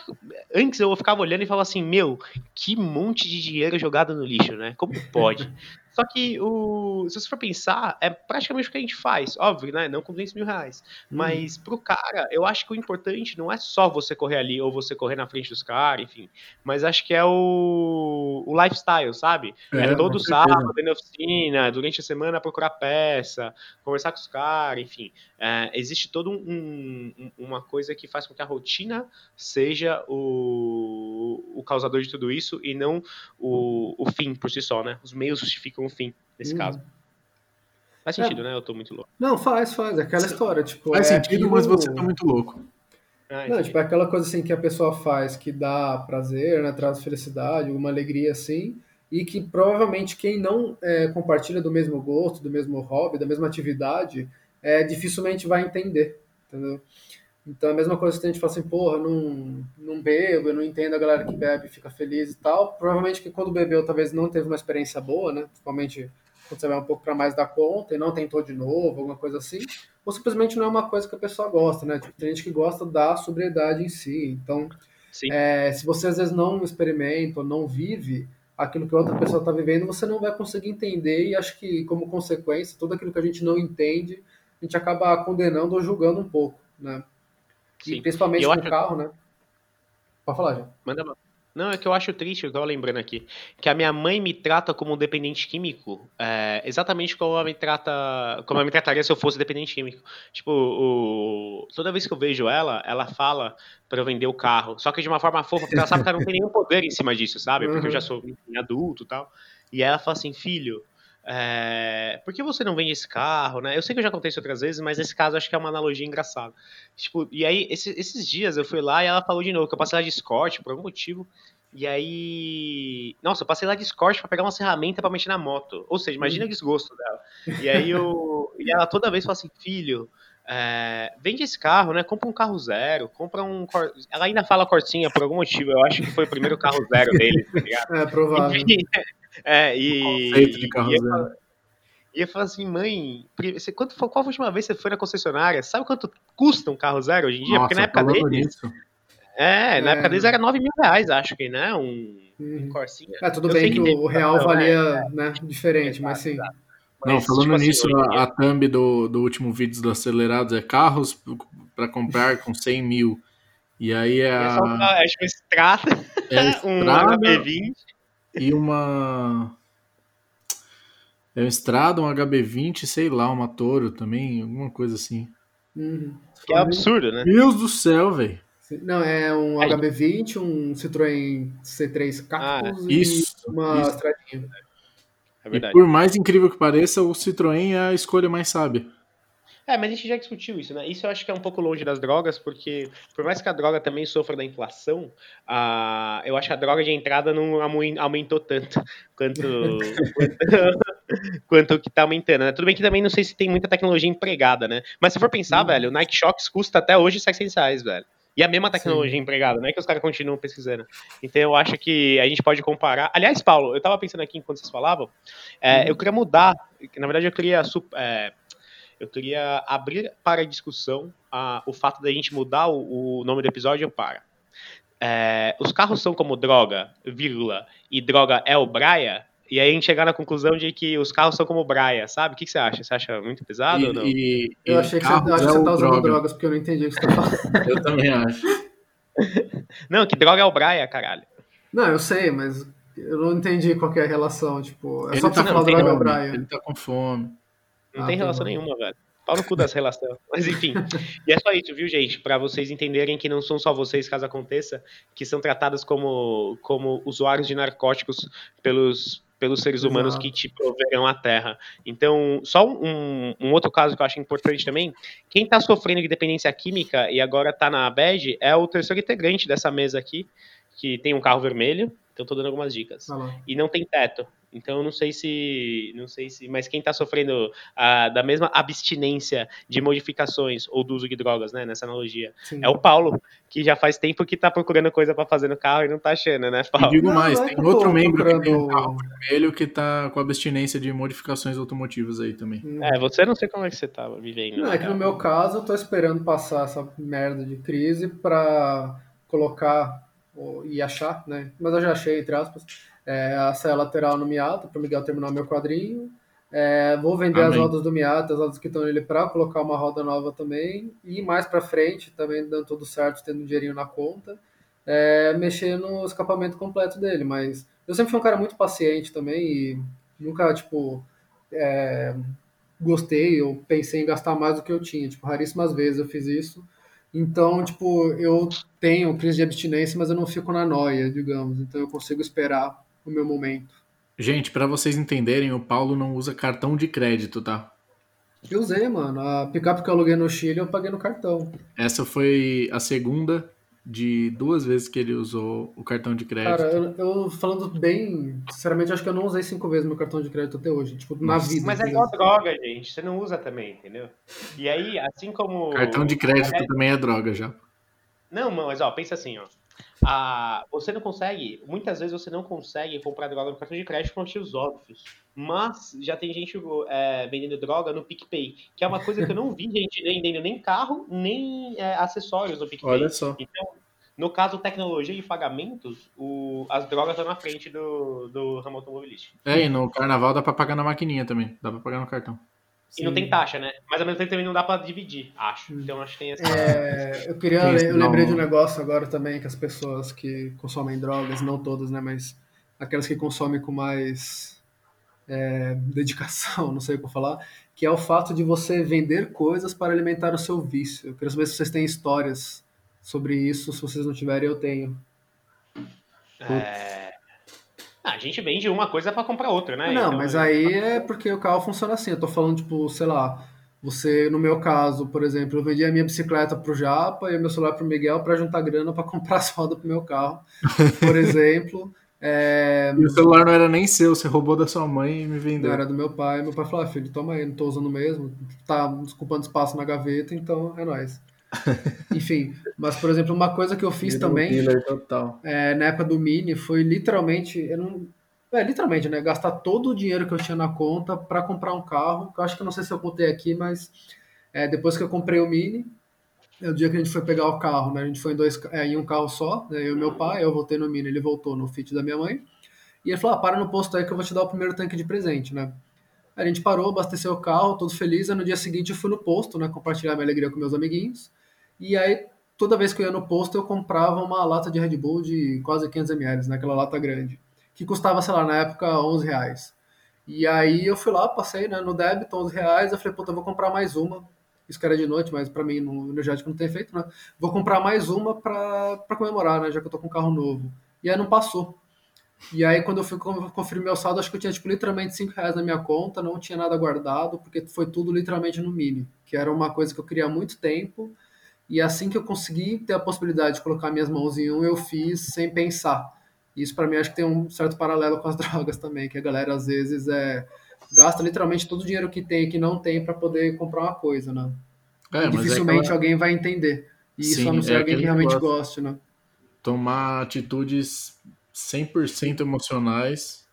antes eu ficava olhando e falava assim, meu, que monte de dinheiro jogado no lixo, né? Como pode? Só que, o, se você for pensar, é praticamente o que a gente faz. Óbvio, né? Não com 200 mil reais. Hum. Mas pro cara, eu acho que o importante não é só você correr ali ou você correr na frente dos caras, enfim. Mas acho que é o, o lifestyle, sabe? É, é todo sábado, na oficina, durante a semana procurar peça, conversar com os caras, enfim. É, existe todo um, um, uma coisa que faz com que a rotina seja o, o causador de tudo isso e não o, o fim por si só, né? Os meios justificam um fim, nesse hum. caso. Faz é. sentido, é. né? Eu tô muito louco. Não, faz, faz. É aquela história, tipo... Faz é sentido, aquilo... mas você tá muito louco. Ah, não, tipo, é aquela coisa assim que a pessoa faz que dá prazer, né? Traz felicidade, uma alegria assim, e que provavelmente quem não é, compartilha do mesmo gosto, do mesmo hobby, da mesma atividade, é, dificilmente vai entender, entendeu? Então a mesma coisa que a gente fala assim, porra, não, não bebo, eu não entendo a galera que bebe fica feliz e tal. Provavelmente que quando bebeu talvez não teve uma experiência boa, né? Principalmente quando você vai um pouco para mais da conta e não tentou de novo, alguma coisa assim. Ou simplesmente não é uma coisa que a pessoa gosta, né? Tipo, tem gente que gosta da sobriedade em si. Então, é, se você às vezes não experimenta ou não vive aquilo que outra pessoa está vivendo, você não vai conseguir entender e acho que como consequência, tudo aquilo que a gente não entende, a gente acaba condenando ou julgando um pouco, né? Sim. E principalmente no carro, né? Pode falar, já. Manda Não, é que eu acho triste, eu tava lembrando aqui, que a minha mãe me trata como um dependente químico, é, exatamente como ela me trata, como ela me trataria se eu fosse dependente químico. Tipo, o, toda vez que eu vejo ela, ela fala para eu vender o carro, só que de uma forma fofa, porque ela sabe que ela não tem nenhum poder em cima disso, sabe? Porque eu já sou adulto e tal. E ela fala assim, filho, é, por que você não vende esse carro, né? Eu sei que eu já contei isso outras vezes, mas nesse caso acho que é uma analogia engraçada. Tipo, e aí, esse, esses dias eu fui lá e ela falou de novo que eu passei lá de Escort por algum motivo. E aí. Nossa, eu passei lá de Escort pra pegar uma ferramenta para mexer na moto. Ou seja, imagina o desgosto dela. E aí eu. e ela toda vez fala assim, filho. É, vende esse carro, né? Compra um carro zero, compra um. Ela ainda fala Corsinha por algum motivo, eu acho que foi o primeiro carro zero dele, tá ligado? É, provável. É, e. Conceito de carro e, zero. E eu falo assim, mãe, você, quanto, qual foi a última vez que você foi na concessionária? Sabe quanto custa um carro zero hoje em dia? Nossa, Porque na época deles. nisso, É, na É. época deles era 9 mil reais, acho que, né? Um, Uhum. um Corsinha. É, tudo Eu bem que, o real não, valia né, diferente, mas sim. Não, Mas, falando tipo assim, nisso, em a, a thumb do, do último vídeo do Acelerados é carros para comprar com 100 mil. E aí é, É a, só uma, acho que uma Strata, é a um Estrada HB20. e uma. É uma Estrada, um HB20, sei lá, uma Toro também, alguma coisa assim. Uhum. Que é absurdo, né? Deus do céu, velho. Não, é um Aí. HB20, um Citroën C3 Cactus e Isso, uma isso. Stradinha. É E verdade. por mais incrível que pareça, o Citroën é a escolha mais sábia. É, mas a gente já discutiu isso, né? Isso eu acho que é um pouco longe das drogas, porque por mais que a droga também sofra da inflação, a... eu acho que a droga de entrada não aumentou tanto quanto, quanto, quanto o que tá aumentando, né? Tudo bem que também não sei se tem muita tecnologia empregada, né? Mas se for pensar, Hum. velho, o Nike Shox custa até hoje 600 reais, velho. E a mesma tecnologia Sim. empregada, não é que os caras continuam pesquisando. Então eu acho que a gente pode comparar. Aliás, Paulo, eu tava pensando aqui enquanto vocês falavam, é, Hum. eu queria mudar, na verdade eu queria é, eu queria abrir para discussão ah, o fato da gente mudar o, o nome do episódio para. É, os carros são como droga, vírgula, e droga é o Braia, e aí a gente chegar na conclusão de que os carros são como Braia, sabe? O que, que você acha? Você acha muito pesado ou não? E, e- Eu e achei que você, carros acho que é você o tá usando droga. drogas, porque eu não entendi o que você tá falando. Eu também acho. Não, que droga é o Braia, caralho. Não, eu sei, mas eu não entendi qual que é a relação. Tipo, é Ele só pra tá você com falar droga ao fome, Brian. Ele tá com fome. Não Ah, tem tá relação nenhuma, velho. Pau no cu das relações. Mas enfim. E é só isso, viu, gente? Pra vocês entenderem que não são só vocês, caso aconteça, que são tratados como, como usuários de narcóticos pelos, pelos seres humanos Exato. que te proverão a terra. Então, só um, um outro caso que eu acho importante também: quem tá sofrendo de dependência química e agora tá na bad é o terceiro integrante dessa mesa aqui, que tem um carro vermelho. Então, tô dando algumas dicas lá. e não tem teto. Então eu não sei se, não sei se, mas quem está sofrendo ah, da mesma abstinência de modificações ou do uso de drogas, né, nessa analogia, Sim. é o Paulo, que já faz tempo que tá procurando coisa para fazer no carro e não tá achando, né, E Paulo? digo Não, mais, não tem que eu outro membro que tem um procurando- carro vermelho que tá com abstinência de modificações automotivas aí também. É, você não sei como é que você tá vivendo. Não, né, é que no meu caso eu tô esperando passar essa merda de crise pra colocar e achar, né? Mas eu já achei, entre aspas, é, a saia lateral no Miata para o Miguel terminar meu quadrinho. É, vou vender as Amém. rodas do Miata, as rodas que estão nele para colocar uma roda nova também. E mais pra frente, também dando tudo certo, tendo um dinheirinho na conta, é, mexer no escapamento completo dele. Mas eu sempre fui um cara muito paciente também e nunca, tipo, é, gostei ou pensei em gastar mais do que eu tinha. Tipo, raríssimas vezes eu fiz isso. Então, tipo, eu tenho crise de abstinência, mas eu não fico na noia, digamos. Então eu consigo esperar o meu momento. Gente, pra vocês entenderem, o Paulo não usa cartão de crédito, tá? Eu usei, mano. A picape que eu aluguei no Chile, eu paguei no cartão. Essa foi a segunda de duas vezes que ele usou o cartão de crédito. Cara, eu, eu falando bem, sinceramente, acho que eu não usei cinco vezes meu cartão de crédito até hoje. Tipo, na Nossa. vida. Mas é igual droga, gente. Você não usa também, entendeu? E aí, assim como. Cartão de crédito também é droga já. Não, mas ó, pensa assim, ó. Ah, você não consegue, muitas vezes você não consegue comprar droga no cartão de crédito por motivos óbvios. Mas já tem gente é, vendendo droga no PicPay, que é uma coisa que eu não vi gente vendendo nem carro, nem é, acessórios no PicPay. Olha só. Então, no caso tecnologia e pagamentos, o, as drogas estão na frente do, do ramo automobilístico. É, e no carnaval dá pra pagar na maquininha também. Dá pra pagar no cartão. E não tem taxa, né? Mas ao mesmo tempo também não dá pra dividir, acho. Então acho que tem essa. É, eu queria. Eu lembrei de um negócio agora também que as pessoas que consomem drogas, não todas, né? Mas aquelas que consomem com mais é, dedicação, não sei o que falar, que é o fato de você vender coisas para alimentar o seu vício. Eu queria saber se vocês têm histórias sobre isso. Se vocês não tiverem, eu tenho. É... Ah, a gente vende uma coisa para comprar outra, né? Não, então, mas aí é porque o carro funciona assim. Eu tô falando, tipo, sei lá, você, no meu caso, por exemplo, eu vendi a minha bicicleta pro Japa e o meu celular pro Miguel para juntar grana para comprar as rodas pro meu carro, por exemplo. É... E o celular não era nem seu, você roubou da sua mãe e me vendeu. Não, era do meu pai. Meu pai falou: ah, filho, toma aí, não tô usando mesmo. Tá desculpando espaço na gaveta, então é nóis. Enfim, mas por exemplo, uma coisa que eu fiz também é, na época do Mini foi literalmente, eu não, é, literalmente, né, gastar todo o dinheiro que eu tinha na conta para comprar um carro. Que eu acho que eu não sei se eu contei aqui, mas é, depois que eu comprei o Mini, é o dia que a gente foi pegar o carro, né? A gente foi em, dois, é, em um carro só, né, eu e meu pai, eu voltei no Mini, ele voltou no Fit da minha mãe. E ele falou: ah, para no posto aí que eu vou te dar o primeiro tanque de presente, né? A gente parou, abasteceu o carro, todo feliz. E no dia seguinte eu fui no posto, né? Compartilhar minha alegria com meus amiguinhos. E aí, toda vez que eu ia no posto, eu comprava uma lata de Red Bull de quase 500 ml, naquela lata grande, que custava, sei lá, na época, 11 reais. E aí eu fui lá, passei né, no débito, 11 reais, eu falei, puta, eu vou comprar mais uma. Isso que era de noite, mas para mim no energético não tem efeito, né? Vou comprar mais uma para comemorar, né? Já que eu tô com um carro novo. E aí não passou. E aí, quando eu fui conferir meu saldo, acho que eu tinha, tipo, literalmente 5 reais na minha conta, não tinha nada guardado, porque foi tudo literalmente no mini, que era uma coisa que eu queria há muito tempo, e assim que eu consegui ter a possibilidade de colocar minhas mãos em um, eu fiz sem pensar. Isso para mim acho que tem um certo paralelo com as drogas também, que a galera às vezes é gasta literalmente todo o dinheiro que tem e que não tem para poder comprar uma coisa, né? É, dificilmente é alguém vai entender. E Sim, isso a não ser é alguém que realmente goste, né? Tomar atitudes 100% emocionais,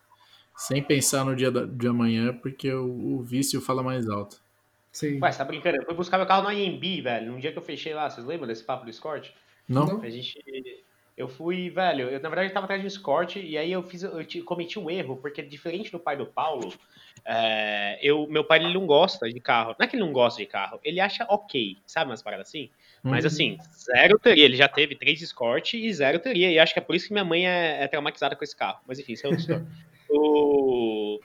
sem pensar no dia de amanhã, porque o, o vício fala mais alto. Sim. Ué, você tá brincando? Eu fui buscar meu carro no IMB, velho. Num dia que eu fechei lá, vocês lembram desse papo do Escort? Não. A gente. Eu fui, velho, eu na verdade tava atrás de um Escort e aí eu fiz, eu cometi um erro, porque diferente do pai do Paulo, é, eu, meu pai ele não gosta de carro. Não é que ele não gosta de carro, ele acha ok, sabe umas paradas assim? Mas uhum. assim, zero teria. Ele já teve três Escort e zero teria. E acho que é por isso que minha mãe é, é traumatizada com esse carro. Mas enfim, isso é outra história. o...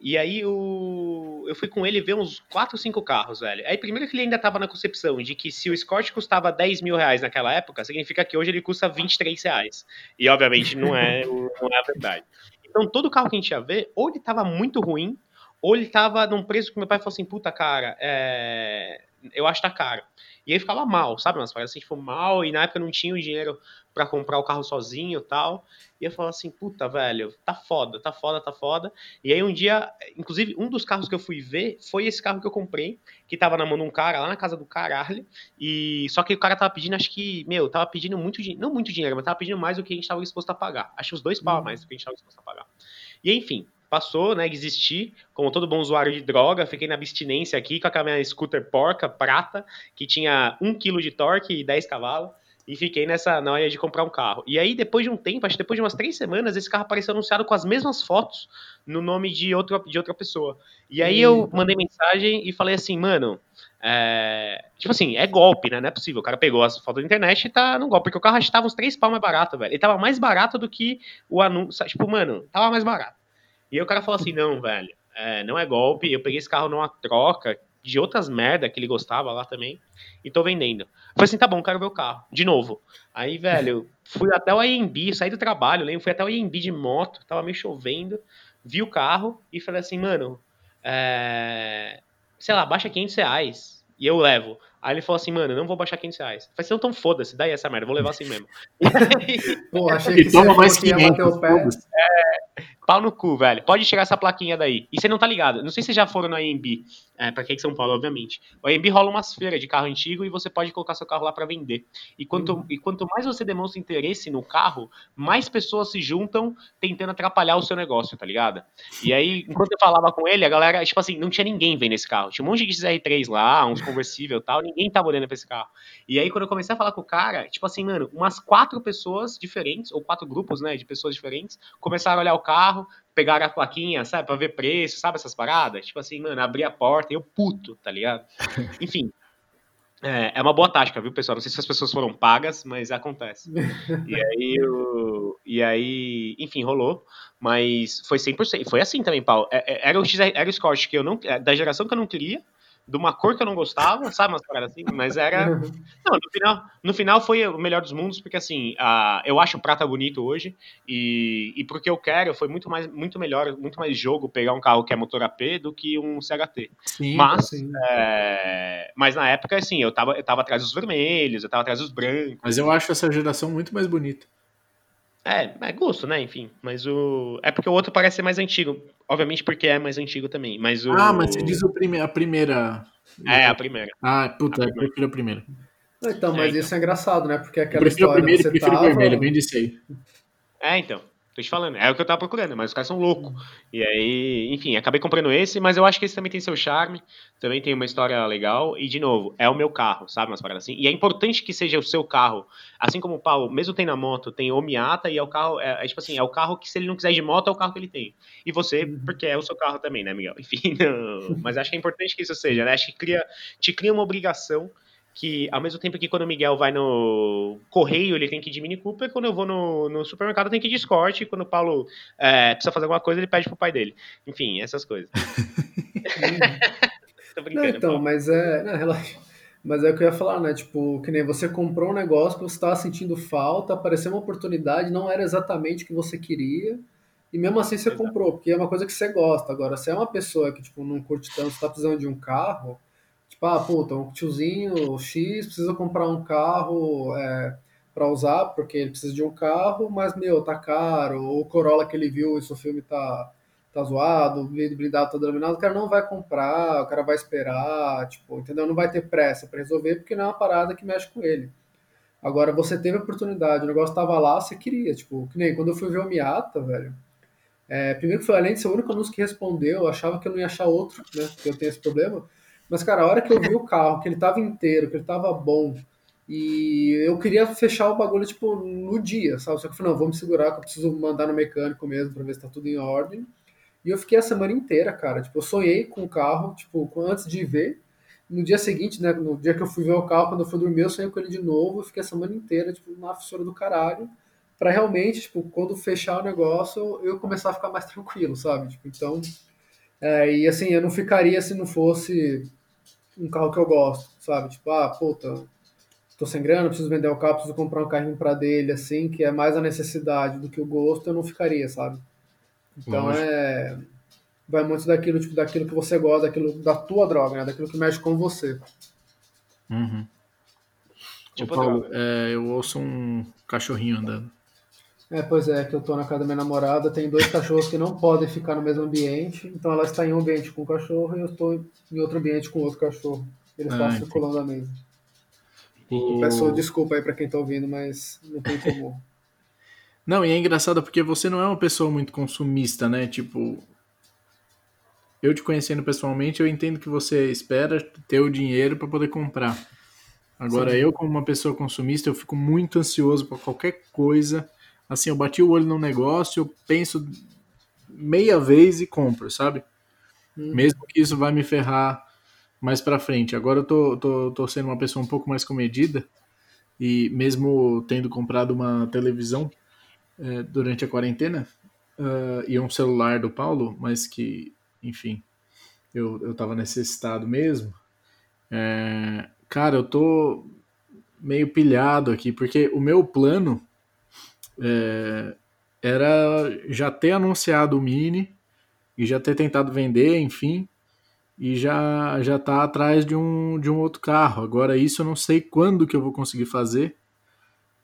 E aí o... eu fui com ele ver uns 4 ou 5 carros, velho. Aí primeiro que ele ainda tava na concepção de que se o Escort custava 10 mil reais naquela época, significa que hoje ele custa 23 reais. E obviamente não é, não é a verdade. Então todo carro que a gente ia ver, ou ele tava muito ruim, ou ele tava num preço que meu pai falou assim, puta cara, é... eu acho que tá caro. E aí ficava mal, sabe? Umas paradas assim, tipo, mal, e na época não tinha o dinheiro para comprar o carro sozinho e tal. E eu falava assim, puta, velho, tá foda, tá foda, tá foda. E aí um dia, inclusive, um dos carros que eu fui ver foi esse carro que eu comprei, que tava na mão de um cara lá na casa do caralho. E só que o cara tava pedindo, acho que, meu, tava pedindo muito dinheiro, não muito dinheiro, mas tava pedindo mais do que a gente tava disposto a pagar. Acho os dois pau uhum. mais do que a gente tava disposto a pagar. E enfim, passou, né, desisti, como todo bom usuário de droga, fiquei na abstinência aqui com a minha scooter porca, prata, que tinha 1 kg de torque e 10 cavalos, e fiquei nessa noia de comprar um carro. E aí, depois de um tempo, acho que depois de umas três semanas, esse carro apareceu anunciado com as mesmas fotos no nome de, outro, de outra pessoa. E aí eu mandei mensagem e falei assim, mano, é... tipo assim, é golpe, né? Não é possível. O cara pegou as fotos da internet e tá no golpe, porque o carro estava uns três pau mais barato, velho. Ele tava mais barato do que o anúncio. Tipo, mano, tava mais barato. E aí o cara falou assim: não, velho, é, não é golpe. Eu peguei esse carro numa troca de outras merda que ele gostava lá também e tô vendendo. Falei assim: tá bom, quero ver o carro. De novo. Aí, velho, fui até o AMB, saí do trabalho, lembro, fui até o AMB de moto, tava meio chovendo, vi o carro e falei assim: mano, é... sei lá, baixa 500 reais e eu levo. Aí ele falou assim, mano, não vou baixar 500 reais. Eu falei assim, então foda-se, daí essa merda, vou levar assim mesmo. Pô, achei que toma mais 500. É, pau no cu, velho. Pode chegar essa plaquinha daí. E você não tá ligado. Não sei se vocês já foram no AMB, é, pra quem é de São Paulo, obviamente. O AMB rola umas feiras de carro antigo e você pode colocar seu carro lá para vender. E quanto, uhum. e quanto mais você demonstra interesse no carro, mais pessoas se juntam tentando atrapalhar o seu negócio, tá ligado? E aí, enquanto eu falava com ele, a galera, tipo assim, não tinha ninguém vendo esse carro. Tinha um monte de XR3 lá, uns conversível e tal, ninguém tava olhando pra esse carro. E aí, quando eu comecei a falar com o cara, tipo assim, mano, umas quatro pessoas diferentes, ou quatro grupos, né, de pessoas diferentes, começaram a olhar o carro, pegaram a plaquinha, sabe, pra ver preço, sabe, essas paradas? Tipo assim, mano, abri a porta e eu puto, tá ligado? Enfim, é, é, uma boa tática, viu, pessoal? Não sei se as pessoas foram pagas, mas acontece. e aí, eu, e aí, enfim, rolou. Mas foi 100%. Foi assim também, Paulo. É, é, era o, era o Scott que eu não, da geração que eu não queria de uma cor que eu não gostava, sabe, umas paradas assim, mas era... Não, no final, no final foi o melhor dos mundos, porque assim, uh, eu acho o prata bonito hoje, e, e porque eu quero, foi muito, mais, muito melhor, muito mais jogo pegar um carro que é motor AP do que um CHT. Sim, mas, sim. É, mas na época, assim, eu tava, eu tava atrás dos vermelhos, eu tava atrás dos brancos. Mas eu acho essa geração muito mais bonita. É, é gosto, né? Enfim. Mas o. É porque o outro parece ser mais antigo. Obviamente porque é mais antigo também. Mas o. Ah, mas você diz o prime... a primeira. É, a primeira. Ah, puta, a primeira. eu prefiro a primeira. Então, mas é, então. isso é engraçado, né? Porque aquela eu prefiro história. A primeira, você prefiro tava... vermelho, bem disse aí. É, então. Tô te falando, é o que eu tava procurando, mas os caras são loucos. E aí, enfim, acabei comprando esse, mas eu acho que esse também tem seu charme, também tem uma história legal, e de novo, é o meu carro, sabe? Umas paradas assim. E é importante que seja o seu carro, assim como o Paulo, mesmo tem na moto, tem o Miata, e é o carro, é, é, tipo assim, é o carro que se ele não quiser ir de moto, é o carro que ele tem. E você, uhum. porque é o seu carro também, né, Miguel? Enfim, não. mas acho que é importante que isso seja, né? Acho que cria, te cria uma obrigação que ao mesmo tempo que quando o Miguel vai no correio ele tem que ir de Mini Cooper, quando eu vou no, no supermercado eu tenho que ir de Escort, e quando o Paulo é, precisa fazer alguma coisa ele pede pro pai dele. Enfim, essas coisas. Tô brincando. Não, então, Paulo. mas é. Não, relaxa. Mas é o que eu ia falar, né? Tipo, que nem você comprou um negócio que você estava sentindo falta, apareceu uma oportunidade, não era exatamente o que você queria, e mesmo assim você Exato. comprou, porque é uma coisa que você gosta. Agora, se é uma pessoa que, tipo, não curte tanto, está precisando de um carro, Tipo, ah, puta, um tiozinho X precisa comprar um carro é, para usar, porque ele precisa de um carro, mas, meu, tá caro. O Corolla que ele viu, esse filme tá, tá zoado, o blindado tá dominado, o cara não vai comprar, o cara vai esperar, tipo, entendeu? Não vai ter pressa para resolver, porque não é uma parada que mexe com ele. Agora, você teve a oportunidade, o negócio tava lá, você queria, tipo, que nem quando eu fui ver o Miata, velho, é, primeiro que foi, além de ser o único anúncio que respondeu, eu achava que eu não ia achar outro, né, porque eu tenho esse problema, mas, cara, a hora que eu vi o carro, que ele tava inteiro, que ele tava bom, e eu queria fechar o bagulho, tipo, no dia, sabe? Só que eu falei, não, vamos segurar, que eu preciso mandar no mecânico mesmo pra ver se tá tudo em ordem. E eu fiquei a semana inteira, cara. Tipo, eu sonhei com o carro, tipo, antes de ver. No dia seguinte, né, no dia que eu fui ver o carro, quando eu fui dormir, eu sonhei com ele de novo. Eu fiquei a semana inteira, tipo, na fissura do caralho. Pra realmente, tipo, quando fechar o negócio, eu começar a ficar mais tranquilo, sabe? Tipo, então... É, e assim, eu não ficaria se não fosse um carro que eu gosto, sabe? Tipo, ah, puta, tô sem grana, preciso vender o carro, preciso comprar um carrinho para dele, assim, que é mais a necessidade do que o gosto, eu não ficaria, sabe? Então Lógico. é. Vai muito daquilo, tipo, daquilo que você gosta, daquilo da tua droga, né? Daquilo que mexe com você. Uhum. Tipo, Ô, Paulo, é, eu ouço um cachorrinho andando. É, pois é, que eu tô na casa da minha namorada, tem dois cachorros que não podem ficar no mesmo ambiente, então ela está em um ambiente com o cachorro e eu estou em outro ambiente com outro cachorro. Eles estão ah, circulando a mesa. O... Peço desculpa aí para quem tá ouvindo, mas não tem como. Não, e é engraçado porque você não é uma pessoa muito consumista, né? Tipo, eu te conhecendo pessoalmente, eu entendo que você espera ter o dinheiro para poder comprar. Agora, Sim. eu, como uma pessoa consumista, eu fico muito ansioso para qualquer coisa assim, eu bati o olho no negócio, eu penso meia vez e compro, sabe? Hum. Mesmo que isso vai me ferrar mais para frente. Agora eu tô, tô, tô sendo uma pessoa um pouco mais comedida e mesmo tendo comprado uma televisão é, durante a quarentena uh, e um celular do Paulo, mas que, enfim, eu, eu tava necessitado mesmo. É, cara, eu tô meio pilhado aqui, porque o meu plano é, era já ter anunciado o Mini e já ter tentado vender, enfim, e já já tá atrás de um, de um outro carro. Agora isso eu não sei quando que eu vou conseguir fazer,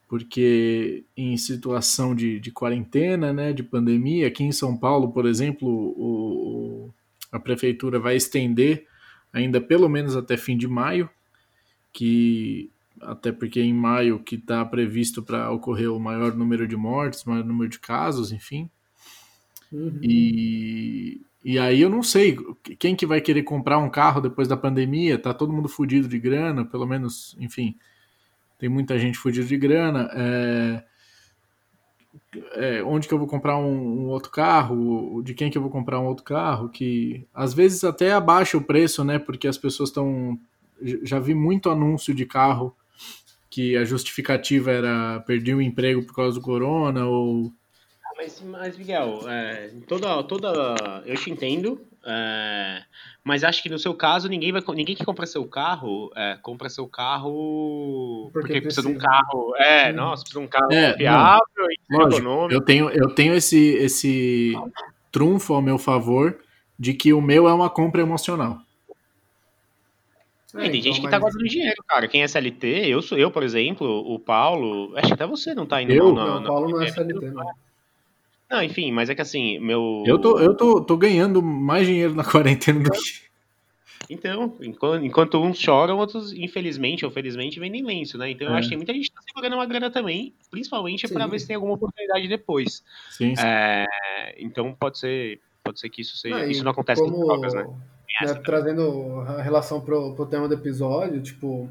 porque em situação de, de quarentena, né, de pandemia, aqui em São Paulo, por exemplo, o, a prefeitura vai estender ainda pelo menos até fim de maio, que até porque em maio que está previsto para ocorrer o maior número de mortes, maior número de casos, enfim. Uhum. E, e aí eu não sei quem que vai querer comprar um carro depois da pandemia, tá todo mundo fudido de grana, pelo menos, enfim, tem muita gente fudido de grana. É, é, onde que eu vou comprar um, um, outro carro, de quem que eu vou comprar um outro carro, que às vezes até abaixa o preço, né? Porque as pessoas estão. Já vi muito anúncio de carro que a justificativa era perder o emprego por causa do corona ou. Ah, mas, mas Miguel, é, toda, toda. Eu te entendo, é, mas acho que no seu caso, ninguém, vai, ninguém que compra seu carro, é, compra seu carro porque, porque precisa, de um carro. É, hum. nossa, precisa de um carro é, confiável e econômico. Eu tenho, eu tenho esse, esse trunfo ao meu favor de que o meu é uma compra emocional. É, tem então, gente que tá mas... tá guardando dinheiro, cara. Quem é SLT, eu sou eu, por exemplo, o Paulo. Acho que até você não tá indo eu? não. Não, o Paulo não é SLT, não. Não, enfim, mas é que assim, meu. Eu tô, eu tô, tô ganhando mais dinheiro na quarentena do que. Então, enquanto, enquanto uns choram, outros, infelizmente ou felizmente, vendem lenço, né? Então é. eu acho que tem muita gente que tá segurando uma grana também, principalmente para ver se tem alguma oportunidade depois. Sim, sim. É, então pode ser, pode ser que isso, seja, não, isso não acontece como, com trocas, né? Né trazendo a relação pro, pro tema do episódio, tipo,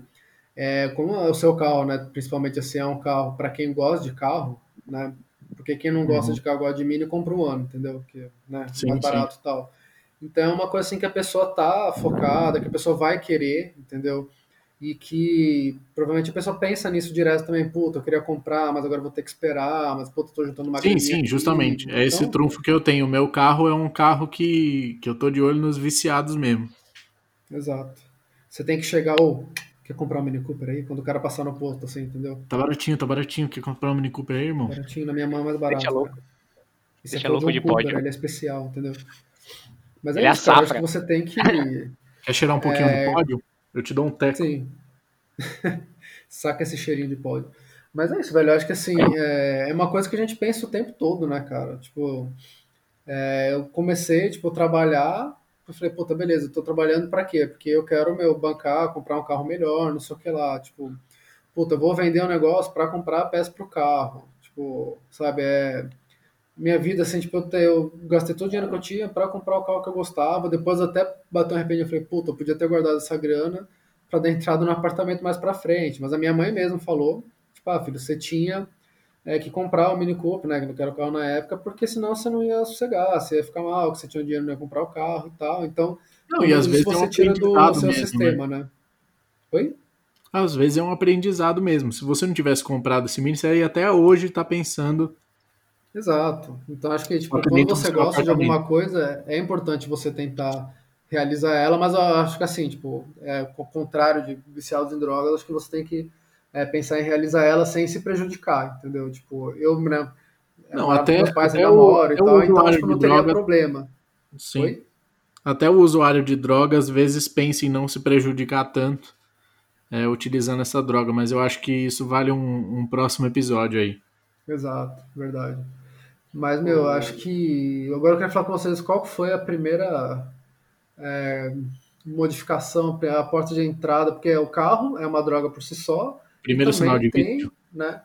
é, como é o seu carro, né? Principalmente assim, é um carro para quem gosta de carro, né? Porque quem não gosta uhum. de carro de mini compra um ano, entendeu? Que, né, sim, mais barato e tal. Então é uma coisa assim que a pessoa tá focada, que a pessoa vai querer, entendeu? E que provavelmente a pessoa pensa nisso direto também, puta, eu queria comprar, mas agora vou ter que esperar, mas puta, tô juntando uma Sim, sim, aqui, justamente. Então... É esse então trunfo que eu tenho. O meu carro é um carro que, que eu tô de olho nos viciados mesmo. Exato. Você tem que chegar, ou oh, Quer comprar um Mini Cooper aí? Quando o cara passar no posto, assim, entendeu? Tá baratinho, tá baratinho. Quer comprar um Mini Cooper aí, irmão? Baratinho, na minha mão é mais barato. Deixa louco. Isso Deixa é louco de Cooper, pódio. Ele é especial, entendeu? Mas é ele é isso, é cara, acho que você tem que... Quer cheirar um pouquinho é... do pódio? Eu te dou um teco. Sim. Saca esse cheirinho de pódio. Mas é isso, velho. Eu acho que, assim, é, é uma coisa que a gente pensa o tempo todo, né, cara? Tipo, é, eu comecei, tipo, a trabalhar eu falei, puta, beleza, eu tô trabalhando para quê? Porque eu quero meu bancar, comprar um carro melhor, não sei o que lá, tipo, puta, eu vou vender um negócio para comprar a peça pro carro. Tipo, sabe, é minha vida assim, tipo, eu, te, eu gastei todo o dinheiro que eu tinha para comprar o carro que eu gostava, depois até bateu um arrependimento, eu falei, puta, eu podia ter guardado essa grana para dar entrada no apartamento mais para frente, mas a minha mãe mesmo falou, tipo, ah, filho, você tinha é, que comprar o Mini Cooper, né, que não era o carro na época, porque senão você não ia sossegar, você ia ficar mal, que você tinha dinheiro, não ia comprar o carro e tal. Então, não, e às vezes você é um tira do seu mesmo, sistema, né? né? Oi? Às vezes é um aprendizado mesmo. Se você não tivesse comprado esse Mini, você ia até hoje estar tá pensando. Exato. Então acho que tipo, quando você gosta de alguma coisa, é importante você tentar realizar ela, mas eu acho que assim, tipo, é, ao contrário de viciados em drogas, acho que você tem que é, pensar em realizar ela sem se prejudicar, entendeu? Tipo, eu, né, não, até, meus pais ainda moram e tal, então acho que não teria droga, problema. Sim. Oi? Até o usuário de droga às vezes pensa em não se prejudicar tanto é, utilizando essa droga, mas eu acho que isso vale um, um próximo episódio aí. Exato, verdade. Mas, meu, eu acho que. Agora eu quero falar com vocês qual foi a primeira é, modificação, a porta de entrada, porque o carro é uma droga por si só, Primeiro sinal de tem, vídeo. Né?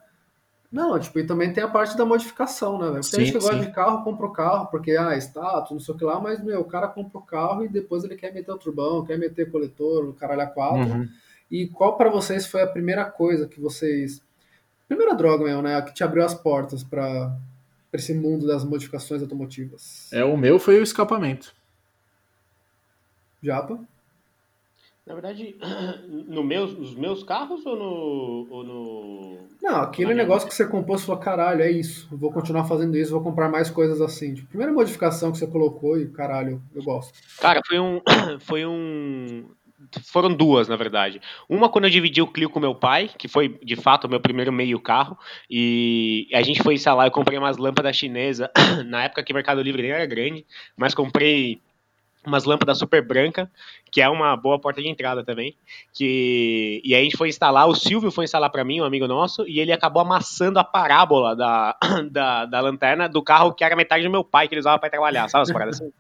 Não, tipo, e também tem a parte da modificação, né? Tem gente que gosta de carro, compra o carro, porque, ah, status, não sei o que lá, mas, meu, o cara compra o carro e depois ele quer meter o turbão, quer meter coletor, o caralho a quatro. Uhum. E qual para vocês foi a primeira coisa que vocês. Primeira droga mesmo, né? Que te abriu as portas para esse mundo das modificações automotivas? É, o meu foi o escapamento. Japa? Na verdade, no meus, nos meus carros ou no. Ou no... Não, aquele negócio que você compôs e falou, caralho, é isso. Vou continuar fazendo isso, vou comprar mais coisas assim. Tipo, primeira modificação que você colocou e, caralho, eu gosto. Cara, foi um. Foi um. Foram duas, na verdade. Uma quando eu dividi o Clio com meu pai, que foi de fato o meu primeiro meio carro, e a gente foi instalar, eu comprei umas lâmpadas chinesas, na época que o Mercado Livre nem era grande, mas comprei umas lâmpadas super branca, que é uma boa porta de entrada também. Que e aí a gente foi instalar, o Silvio foi instalar para mim, um amigo nosso, e ele acabou amassando a parábola da, da, da, lanterna do carro que era metade do meu pai que ele usava para trabalhar, sabe as paradas assim?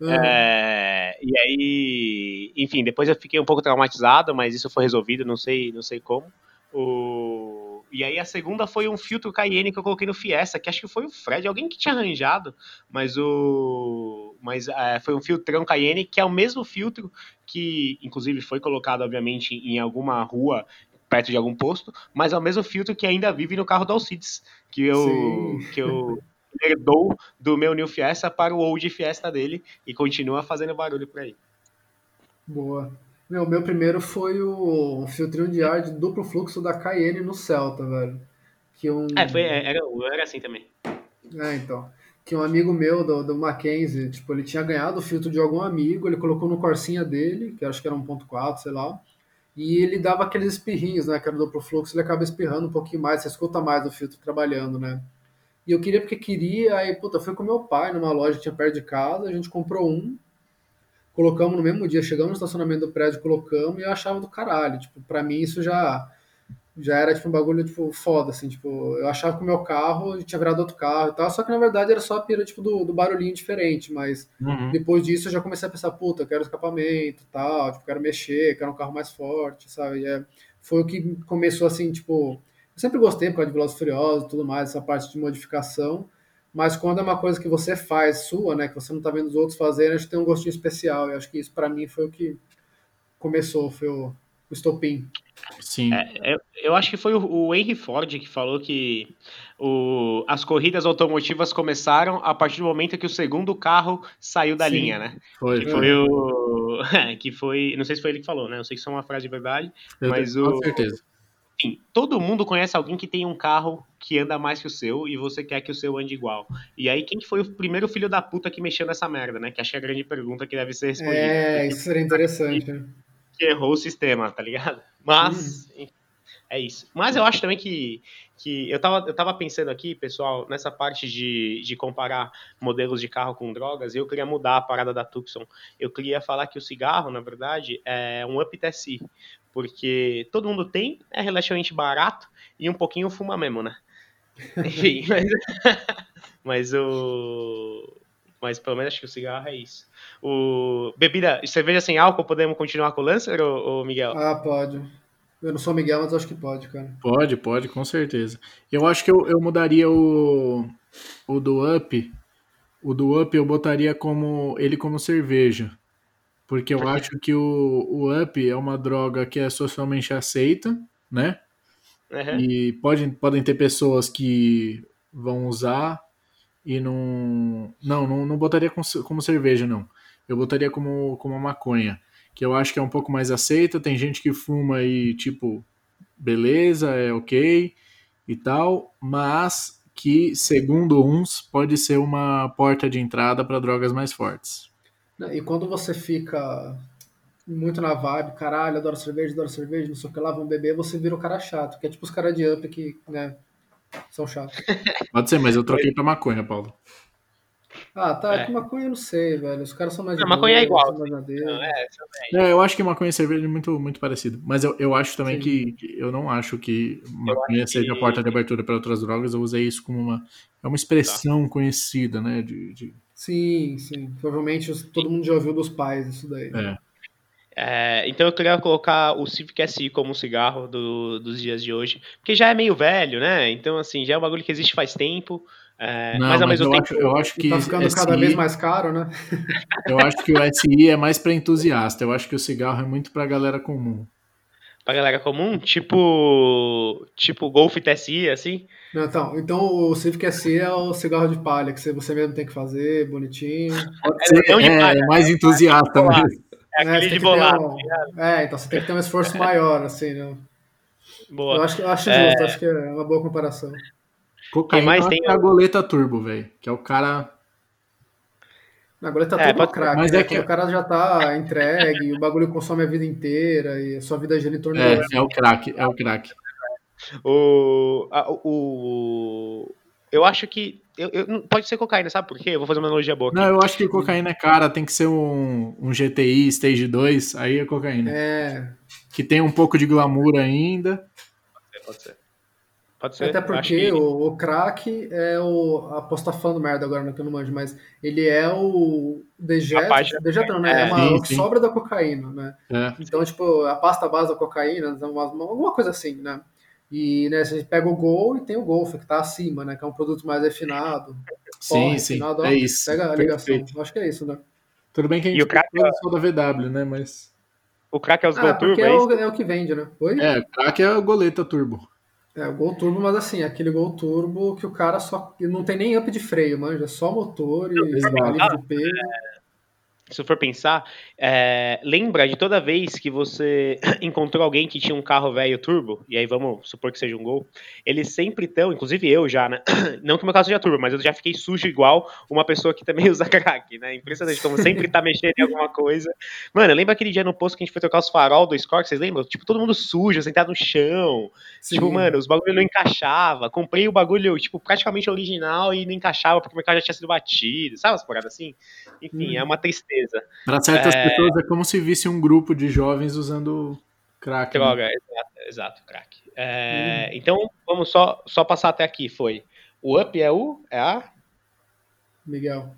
Uhum. É, e aí, enfim, depois eu fiquei um pouco traumatizado, mas isso foi resolvido, não sei, não sei como. O e aí a segunda foi um filtro Cayenne que eu coloquei no Fiesta, que acho que foi o Fred, alguém que tinha arranjado, mas o mas é, foi um filtrão Cayenne que é o mesmo filtro que inclusive foi colocado obviamente em alguma rua perto de algum posto, mas é o mesmo filtro que ainda vive no carro do Alcides, que eu, que eu herdou do meu New Fiesta para o Old Fiesta dele e continua fazendo barulho por aí. Boa. Meu, meu primeiro foi o filtrinho de ar de duplo fluxo da Cayenne no Celta, velho. Que um... É, foi, é, era, era assim também. É, então. Que um amigo meu do, do Mackenzie, tipo, ele tinha ganhado o filtro de algum amigo, ele colocou no Corsinha dele, que acho que era 1.4, sei lá. E ele dava aqueles espirrinhos, né? Que era duplo fluxo, ele acaba espirrando um pouquinho mais, você escuta mais o filtro trabalhando, né? E eu queria porque queria, aí, puta, fui com meu pai numa loja que tinha perto de casa, a gente comprou um, colocamos no mesmo dia, chegamos no estacionamento do prédio, colocamos e eu achava do caralho. Tipo, pra mim isso já já era tipo um bagulho tipo foda assim, tipo, eu achava que o meu carro tinha virado outro carro e tal, só que na verdade era só a pira tipo do, do barulhinho diferente, mas uhum. depois disso eu já comecei a pensar, puta, eu quero escapamento, tal, tipo, quero mexer, quero um carro mais forte, sabe? É, foi o que começou assim, tipo, eu sempre gostei por causa de Velozes Furiosos e tudo mais, essa parte de modificação, mas quando é uma coisa que você faz sua, né, que você não está vendo os outros fazerem, acho que tem um gostinho especial. E acho que isso para mim foi o que começou, foi o, o estopim. Sim. É, eu, eu, acho que foi o, o, Henry Ford que falou que o, as corridas automotivas começaram a partir do momento que o segundo carro saiu da Sim, linha, né? Foi. Que foi o. que foi. Não sei se foi ele que falou, né? Eu sei que isso é uma frase de verdade, eu mas tenho, o. Com certeza enfim, todo mundo conhece alguém que tem um carro que anda mais que o seu e você quer que o seu ande igual. E aí, quem foi o primeiro filho da puta que mexeu nessa merda, né? Que acho que é a grande pergunta que deve ser respondida. É, isso seria interessante. Que, que errou o sistema, tá ligado? Mas, hum. é isso. Mas eu acho também que, que eu, tava, eu tava pensando aqui, pessoal, nessa parte de, de comparar modelos de carro com drogas, eu queria mudar a parada da Tucson. Eu queria falar que o cigarro, na verdade, é um up TSI porque todo mundo tem, é relativamente barato e um pouquinho fuma mesmo, né? Enfim, mas, mas o. Mas pelo menos acho que o cigarro é isso. O bebida, cerveja sem álcool, podemos continuar com o Lancer ou, ou Miguel? Ah, pode. Eu não sou Miguel, mas acho que pode, cara. Pode, pode, com certeza. Eu acho que eu, eu mudaria o, o do Up. O do Up eu botaria como ele como cerveja. Porque eu acho que o, o up é uma droga que é socialmente aceita, né? Uhum. E pode, podem ter pessoas que vão usar e não. Não, não, não botaria como, como cerveja, não. Eu botaria como, como maconha. Que eu acho que é um pouco mais aceita. Tem gente que fuma e, tipo, beleza, é ok e tal, mas que, segundo uns, pode ser uma porta de entrada para drogas mais fortes. E quando você fica muito na vibe, caralho, adoro cerveja, adoro cerveja, não sei o que lá, vão beber, você vira o cara chato, que é tipo os caras de up que, né, são chatos. Pode ser, mas eu troquei pra maconha, Paulo. Ah, tá, é. que maconha eu não sei, velho. Os caras são mais. Não, maconha é igual. Não, é, é, eu acho que maconha e cerveja é muito, muito parecido. Mas eu, eu acho também que, que, Eu não acho que maconha acho seja que... a porta de abertura para outras drogas. Eu usei isso como uma. É uma expressão tá. conhecida, né? De, de, Sim, sim. Provavelmente todo mundo já ouviu dos pais isso daí. É. É, então eu queria colocar o Civic SI como um cigarro do, dos dias de hoje, porque já é meio velho, né? Então, assim, já é um bagulho que existe faz tempo. É, Não, mas ao mesmo eu tempo. Acho, eu acho que. Tá ficando SI, cada vez mais caro, né? Eu acho que o SI é mais para entusiasta. Eu acho que o cigarro é muito pra galera comum pra galera comum, tipo tipo Golf TSI, assim. Não, então, então o Civic SI é o cigarro de palha, que você mesmo tem que fazer, bonitinho. Pode ser, é, é, palha, é mais entusiasta mesmo. É, é aquele de bolar. Um, é, então você tem que ter um esforço maior, assim, né? Boa. Eu acho, eu acho é... justo, acho que é uma boa comparação. Cocaína mais tem a goleta turbo, velho, que é o cara Agora tá é, tudo crack, mas né? é que o cara já tá entregue, o bagulho consome a vida inteira e a sua vida gira em torno é, É o crack, é o crack. O, a, o, eu acho que eu, eu, pode ser cocaína, sabe por quê? Eu vou fazer uma analogia boa. Aqui. Não, eu acho que cocaína é cara, tem que ser um, um GTI Stage 2, aí é cocaína. É. Que tem um pouco de glamour ainda. Pode ser, pode ser. Pode ser. Até porque que... o, o crack é o. Aposto tá falando merda agora, não que eu não manjo, mas ele é o dejeto. Não, né? É, é uma, sim, o que sobra da cocaína, né? É. Então, tipo, a pasta base da cocaína, uma, alguma coisa assim, né? E né, você pega o Gol e tem o Golf, que tá acima, né? Que é um produto mais refinado. Sim, sim. Refinado, é isso. Pega a ligação. Perfeito. Acho que é isso, né? Tudo bem que a gente e o crack... só da VW, né? Mas. O crack é os Ah, Gol Turbo, é é o, é o que vende, né? Oi? É, o crack é o goleta turbo. É, o Gol Turbo, mas assim, aquele Gol Turbo que o cara só. Não tem nem up de freio, manja. Só motor e Exato. alívio de peso. Se for pensar, é, lembra de toda vez que você encontrou alguém que tinha um carro velho turbo, e aí vamos supor que seja um Gol, eles sempre estão, inclusive eu já, né? Não que o meu carro seja turbo, mas eu já fiquei sujo igual uma pessoa que também usa crack, né? Impressionante como sempre tá mexendo em alguma coisa. Mano, lembra aquele dia no posto que a gente foi trocar os farol do Score, vocês lembram? Tipo, todo mundo sujo, sentado no chão. Sim. Tipo, mano, os bagulho não encaixava. Comprei o bagulho, tipo, praticamente original e não encaixava porque o meu carro já tinha sido batido. Sabe umas paradas assim? Enfim, Hum. é uma tristeza. Para certas É. pessoas é como se visse um grupo de jovens usando crack. né? Droga, exato, exato, crack. É, Então, vamos só, só passar até aqui. Foi. O up é o. É a. Miguel.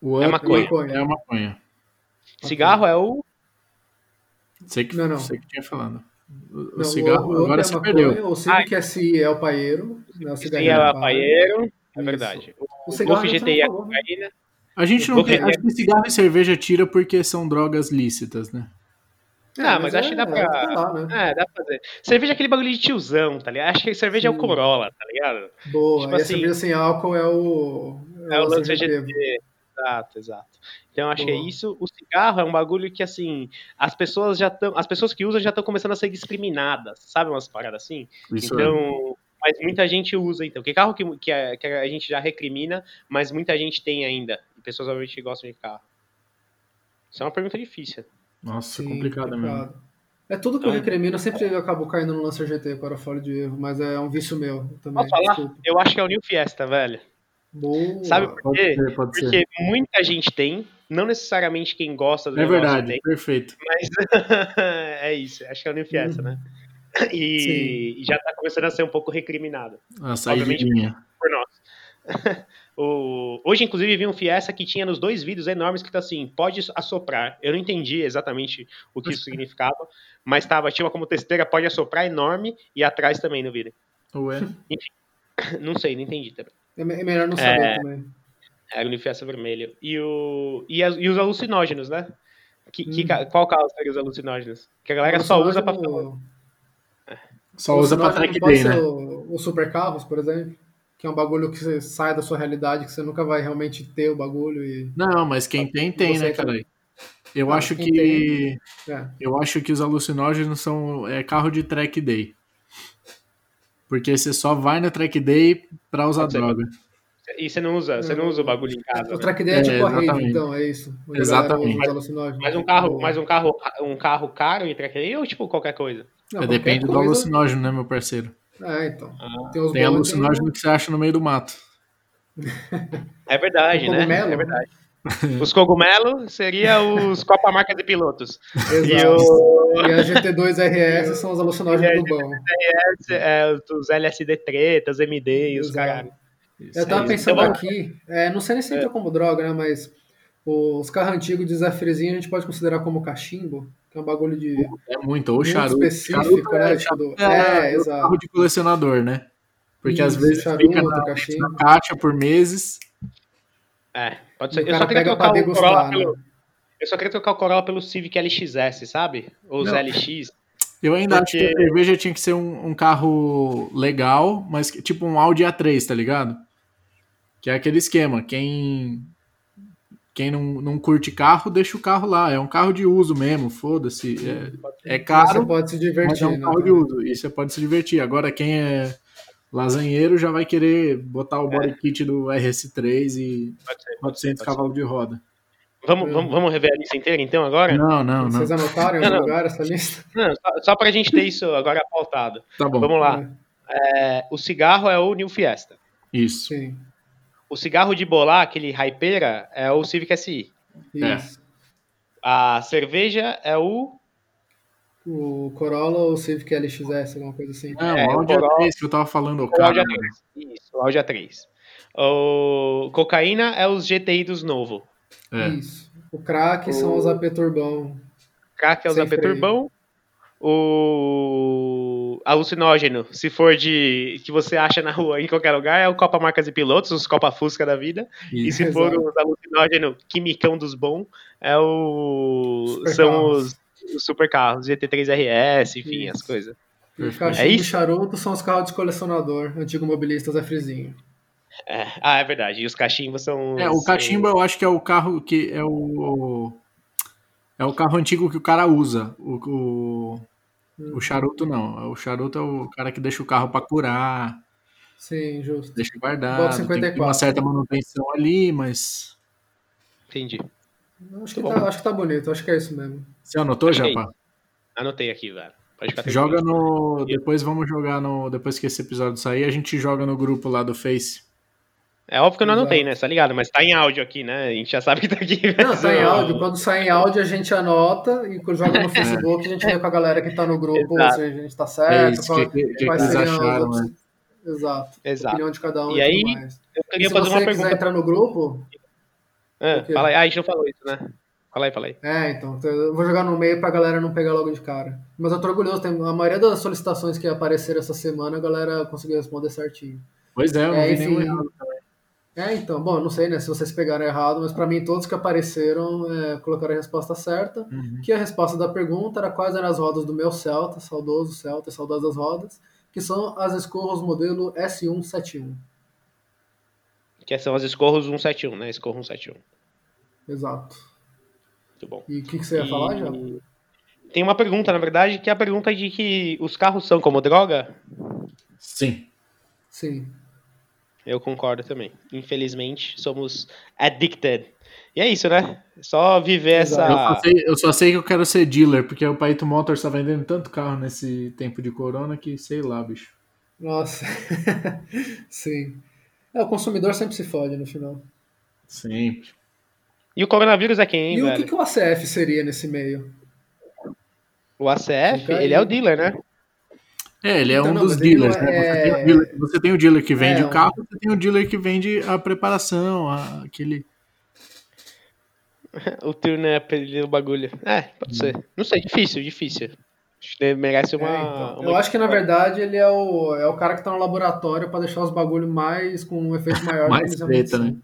O É up maconha. maconha. É a maconha. Cigarro é o. Você que, Não, não. Você que tinha falando. O, Não, cigarro o, o agora é você maconha, perdeu. O Civic SI é o paeiro. Né, o Sim, cigarrinho é do o pai. paieiro. É Isso. verdade. O, O o GTI é não falou, né? cocaína. A gente não tem. Acho que cigarro e cerveja tira porque são drogas lícitas, né? É, Ah, mas acho que dá pra- tá lá, né? É, dá pra fazer. Cerveja é aquele bagulho de tiozão, tá ligado? Acho que cerveja é o Sim. Corolla, tá ligado? Boa. Tipo e a assim- cerveja sem álcool é o. É o Lancer CGT. GT. Exato, exato. Então acho que é Boa. isso. O cigarro é um bagulho que assim, as pessoas já estão, as pessoas que usam já estão começando a ser discriminadas, sabe umas paradas assim? Isso é. então, mas muita gente usa então. Que carro que, que, a, que a gente já recrimina, mas muita gente tem ainda. E pessoas obviamente gostam de carro. Isso é uma pergunta difícil. Nossa, Sim, complicado mesmo. É tudo que eu Então- recrimino, eu sempre acabo caindo no Lancer GT com aerofólio de erro, mas é um vício meu também. Posso falar? Desculpa. Eu acho que é o New Fiesta, velho. Boa. Sabe por Pode quê? ser, pode ser. Porque muita gente tem, não necessariamente quem gosta do É verdade, tem. perfeito. Mas é isso, acho que é o New Fiesta, né? E, e já tá começando a ser um pouco recriminado A Obviamente. por nós. O- Hoje, inclusive, vi um Fiesta que tinha nos dois vídeos enormes que tá assim, pode assoprar. Eu não entendi exatamente o que isso significava, mas tava, tinha uma como testeira, pode assoprar enorme e atrás também no vídeo. Ué. Não sei, não entendi também. É é melhor não saber É. também. Era o Fiesta vermelho. E, o, e, as- e os alucinógenos, né? Que, que Hum. ca- qual carro seria os alucinógenos? Que a galera só usa pra ficar O- Só usa pra o track não day, ser né? O, o super carros, por exemplo, que é um bagulho que você sai da sua realidade, que você nunca vai realmente ter o bagulho e. Não, mas quem tem, tem, Você né, tem. cara? Eu Ah, acho que. É. Eu acho que os alucinógenos são é, carro de track day. Porque você só vai na track day pra usar Pode ser. droga. E você não usa, você não usa o bagulho em casa. O né? track day é, É, tipo a rave, então, é isso. Exatamente. Mas um carro, Boa. mas um carro, um carro caro em track day ou tipo qualquer coisa? Não, É, depende do coisa- alucinógeno, né, meu parceiro? É, então. Ah, Tem os Tem alucinógeno que você acha no meio do mato. É verdade, né? cogumelo? É verdade. Os cogumelos seria os Copa Marca de Pilotos. tem- E Exato. o E a GT2 RS são os alucinógenos do bom. é, os LSD tretas, MD e os Exato. caralho. Eu tava pensando Então, aqui, é, não sei nem se entra É. como droga, né? Mas os carros antigos de Zé Frezinho a gente pode considerar como cachimbo, que é um bagulho de É muito. Ou charuto. específico, né? Tipo, do- é, é, o exato. carro de colecionador, né? Porque às Isso, vezes charuto, fica na, cachimbo. na caixa por meses. É, pode O ser. Eu cara só queria pega pra degustar, pelo. né? Eu só queria trocar o Corolla pelo Civic LXS, sabe? Ou os Não. LX. Eu ainda acho que Porque- a cerveja tinha que ser um, um carro legal, mas que- tipo um Audi A3, tá ligado? Que é aquele esquema. Quem quem não, não curte carro, deixa o carro lá. É um carro de uso mesmo, foda-se. É, é Você caro, pode se mas é divertir, um né? carro de uso. E você pode se divertir. Agora, quem é lasanheiro já vai querer botar o body kit do RS3 e Pode ser. 400 cavalos de roda. Vamos, vamos, vamos rever a lista inteira então agora? Não, não, não. Vocês anotaram em Não, algum não. lugar essa lista? Não, só, só pra gente ter isso agora pautado. Tá bom. Vamos lá. É, o cigarro é o New Fiesta. Isso. Sim. O cigarro de bolar, aquele hypera, é o Civic SI. É. Isso. A cerveja é o. O Corolla ou o Civic LXS, alguma coisa assim. Não, É, o Audi Corolla- A3 que eu tava falando, o o Audi cara. A3. Isso, o Audi A3. O cocaína é os GTI dos novo. É. Isso. O crack são O- os AP Turbão. Crack é os AP. Turbão. O alucinógeno, se for de que você acha na rua em qualquer lugar, é o Copa Marcas e Pilotos, os Copa Fusca da vida. E Isso. se for Exato. os alucinógenos quimicão dos bons, é o Super são carros. os os super carros, GT3 RS, enfim, Isso. as coisas. E Perfeito. cachimbo É e isso? charuto são os carros de colecionador, antigo mobilista Zé Frizinho. É, ah, é verdade. E os cachimbos são. É, o cachimbo eu acho que é o carro que é o. É o carro antigo que o cara usa. O, o, o charuto não. O charuto é o cara que deixa o carro pra curar, Sim, justo. deixa guardado. Tem que ter 54. uma certa manutenção ali, mas. Entendi. Acho que, Bom. tá, acho que tá bonito, acho que é isso mesmo. Você anotou, Achei. Japa? Anotei aqui, velho. Pode ficar Joga tranquilo. no. Depois vamos jogar no. Depois que esse episódio sair, a gente joga no grupo lá do Face. É óbvio que eu não Exato. anotei, né? Tá ligado? Mas tá em áudio aqui, né? A gente já sabe que tá aqui. Não, tá em Não. áudio. Quando sai em áudio, a gente anota e quando joga no Facebook, a gente vê com a galera que tá no grupo Exato. se a gente tá É certo, isso, qual- que, que, que quais seriam né? Exato. Exato. Opinião de cada um E e, aí. Eu E queria se fazer você uma quiser pergunta. entrar no grupo, Ah, quê? fala aí. Ah, a gente não falou isso, né? Fala aí, fala aí. é, então, eu vou jogar no meio pra galera não pegar logo de cara. Mas eu tô orgulhoso, tem, a maioria das solicitações que apareceram essa semana, a galera conseguiu responder certinho. Pois é, eu não É, vi enfim. nenhum errado. É, então, bom, eu não sei, né, se vocês pegaram errado, mas pra mim todos que apareceram é, colocaram a resposta certa, Uhum. que a resposta da pergunta era quais eram as rodas do meu Celta, saudoso Celta, saudoso das rodas, que são as Escorros modelo S171. Que são as Escorros 171, né? Escorro 171. Exato. Muito bom. E o que, que você ia falar, já? Tem uma pergunta, na verdade, que é a pergunta de que os carros são como droga. Sim. Sim. Eu concordo também. Infelizmente, somos addicted. E é isso, né? Só viver Exato. Eu, só essa. sei, eu só sei que eu quero ser dealer, porque o Paito Motors tá vendendo tanto carro nesse tempo de corona que sei lá, bicho. Nossa. Sim. É, o consumidor sempre se fode no final. Sempre. E o coronavírus é quem, hein, e o velho? que, que o ACF seria nesse meio? O ACF, ele é o dealer, né? É, ele é Então, um não, dos dealers, né? é- Você, tem o dealer, você tem o dealer que vende É, o carro, você tem o dealer que vende a preparação, a- aquele. O turn-up do bagulho. É, pode ser. Não sei, difícil, difícil. Acho que merece uma. É, então. uma- Eu acho que na verdade ele é o, é o cara que tá no laboratório pra deixar os bagulho mais com um efeito maior do Mais que eles treta, realmente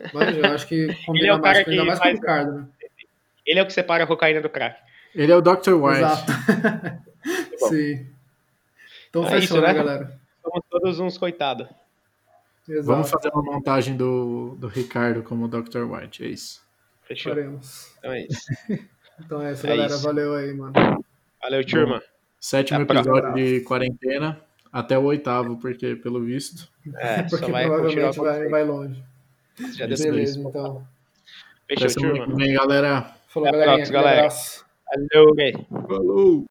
são. Mas eu acho que combina Ele é o mais, cara ainda que mais com o faz- Ricardo, né? Ele é o que separa a cocaína do crack. Ele é o Dr. White. Exato. bom. Sim. Então É fechou, isso, né, né? galera? Somos todos uns coitados. Exato. Vamos fazer uma montagem do, do Ricardo como Dr. White, é isso. Fechou. Faremos. Então é isso. Então é isso, É galera. isso. Valeu aí, mano. Valeu, turma. Sétimo Até episódio de quarentena, até o oitavo, porque pelo visto. É, só Porque vai continuar provavelmente vai, vai longe. Já deu Beleza. Beleza, então. Fechou, turma. vem, galera. Falou, Até galerinha. próxima, galera. abraço. Valeu, velho. Falou!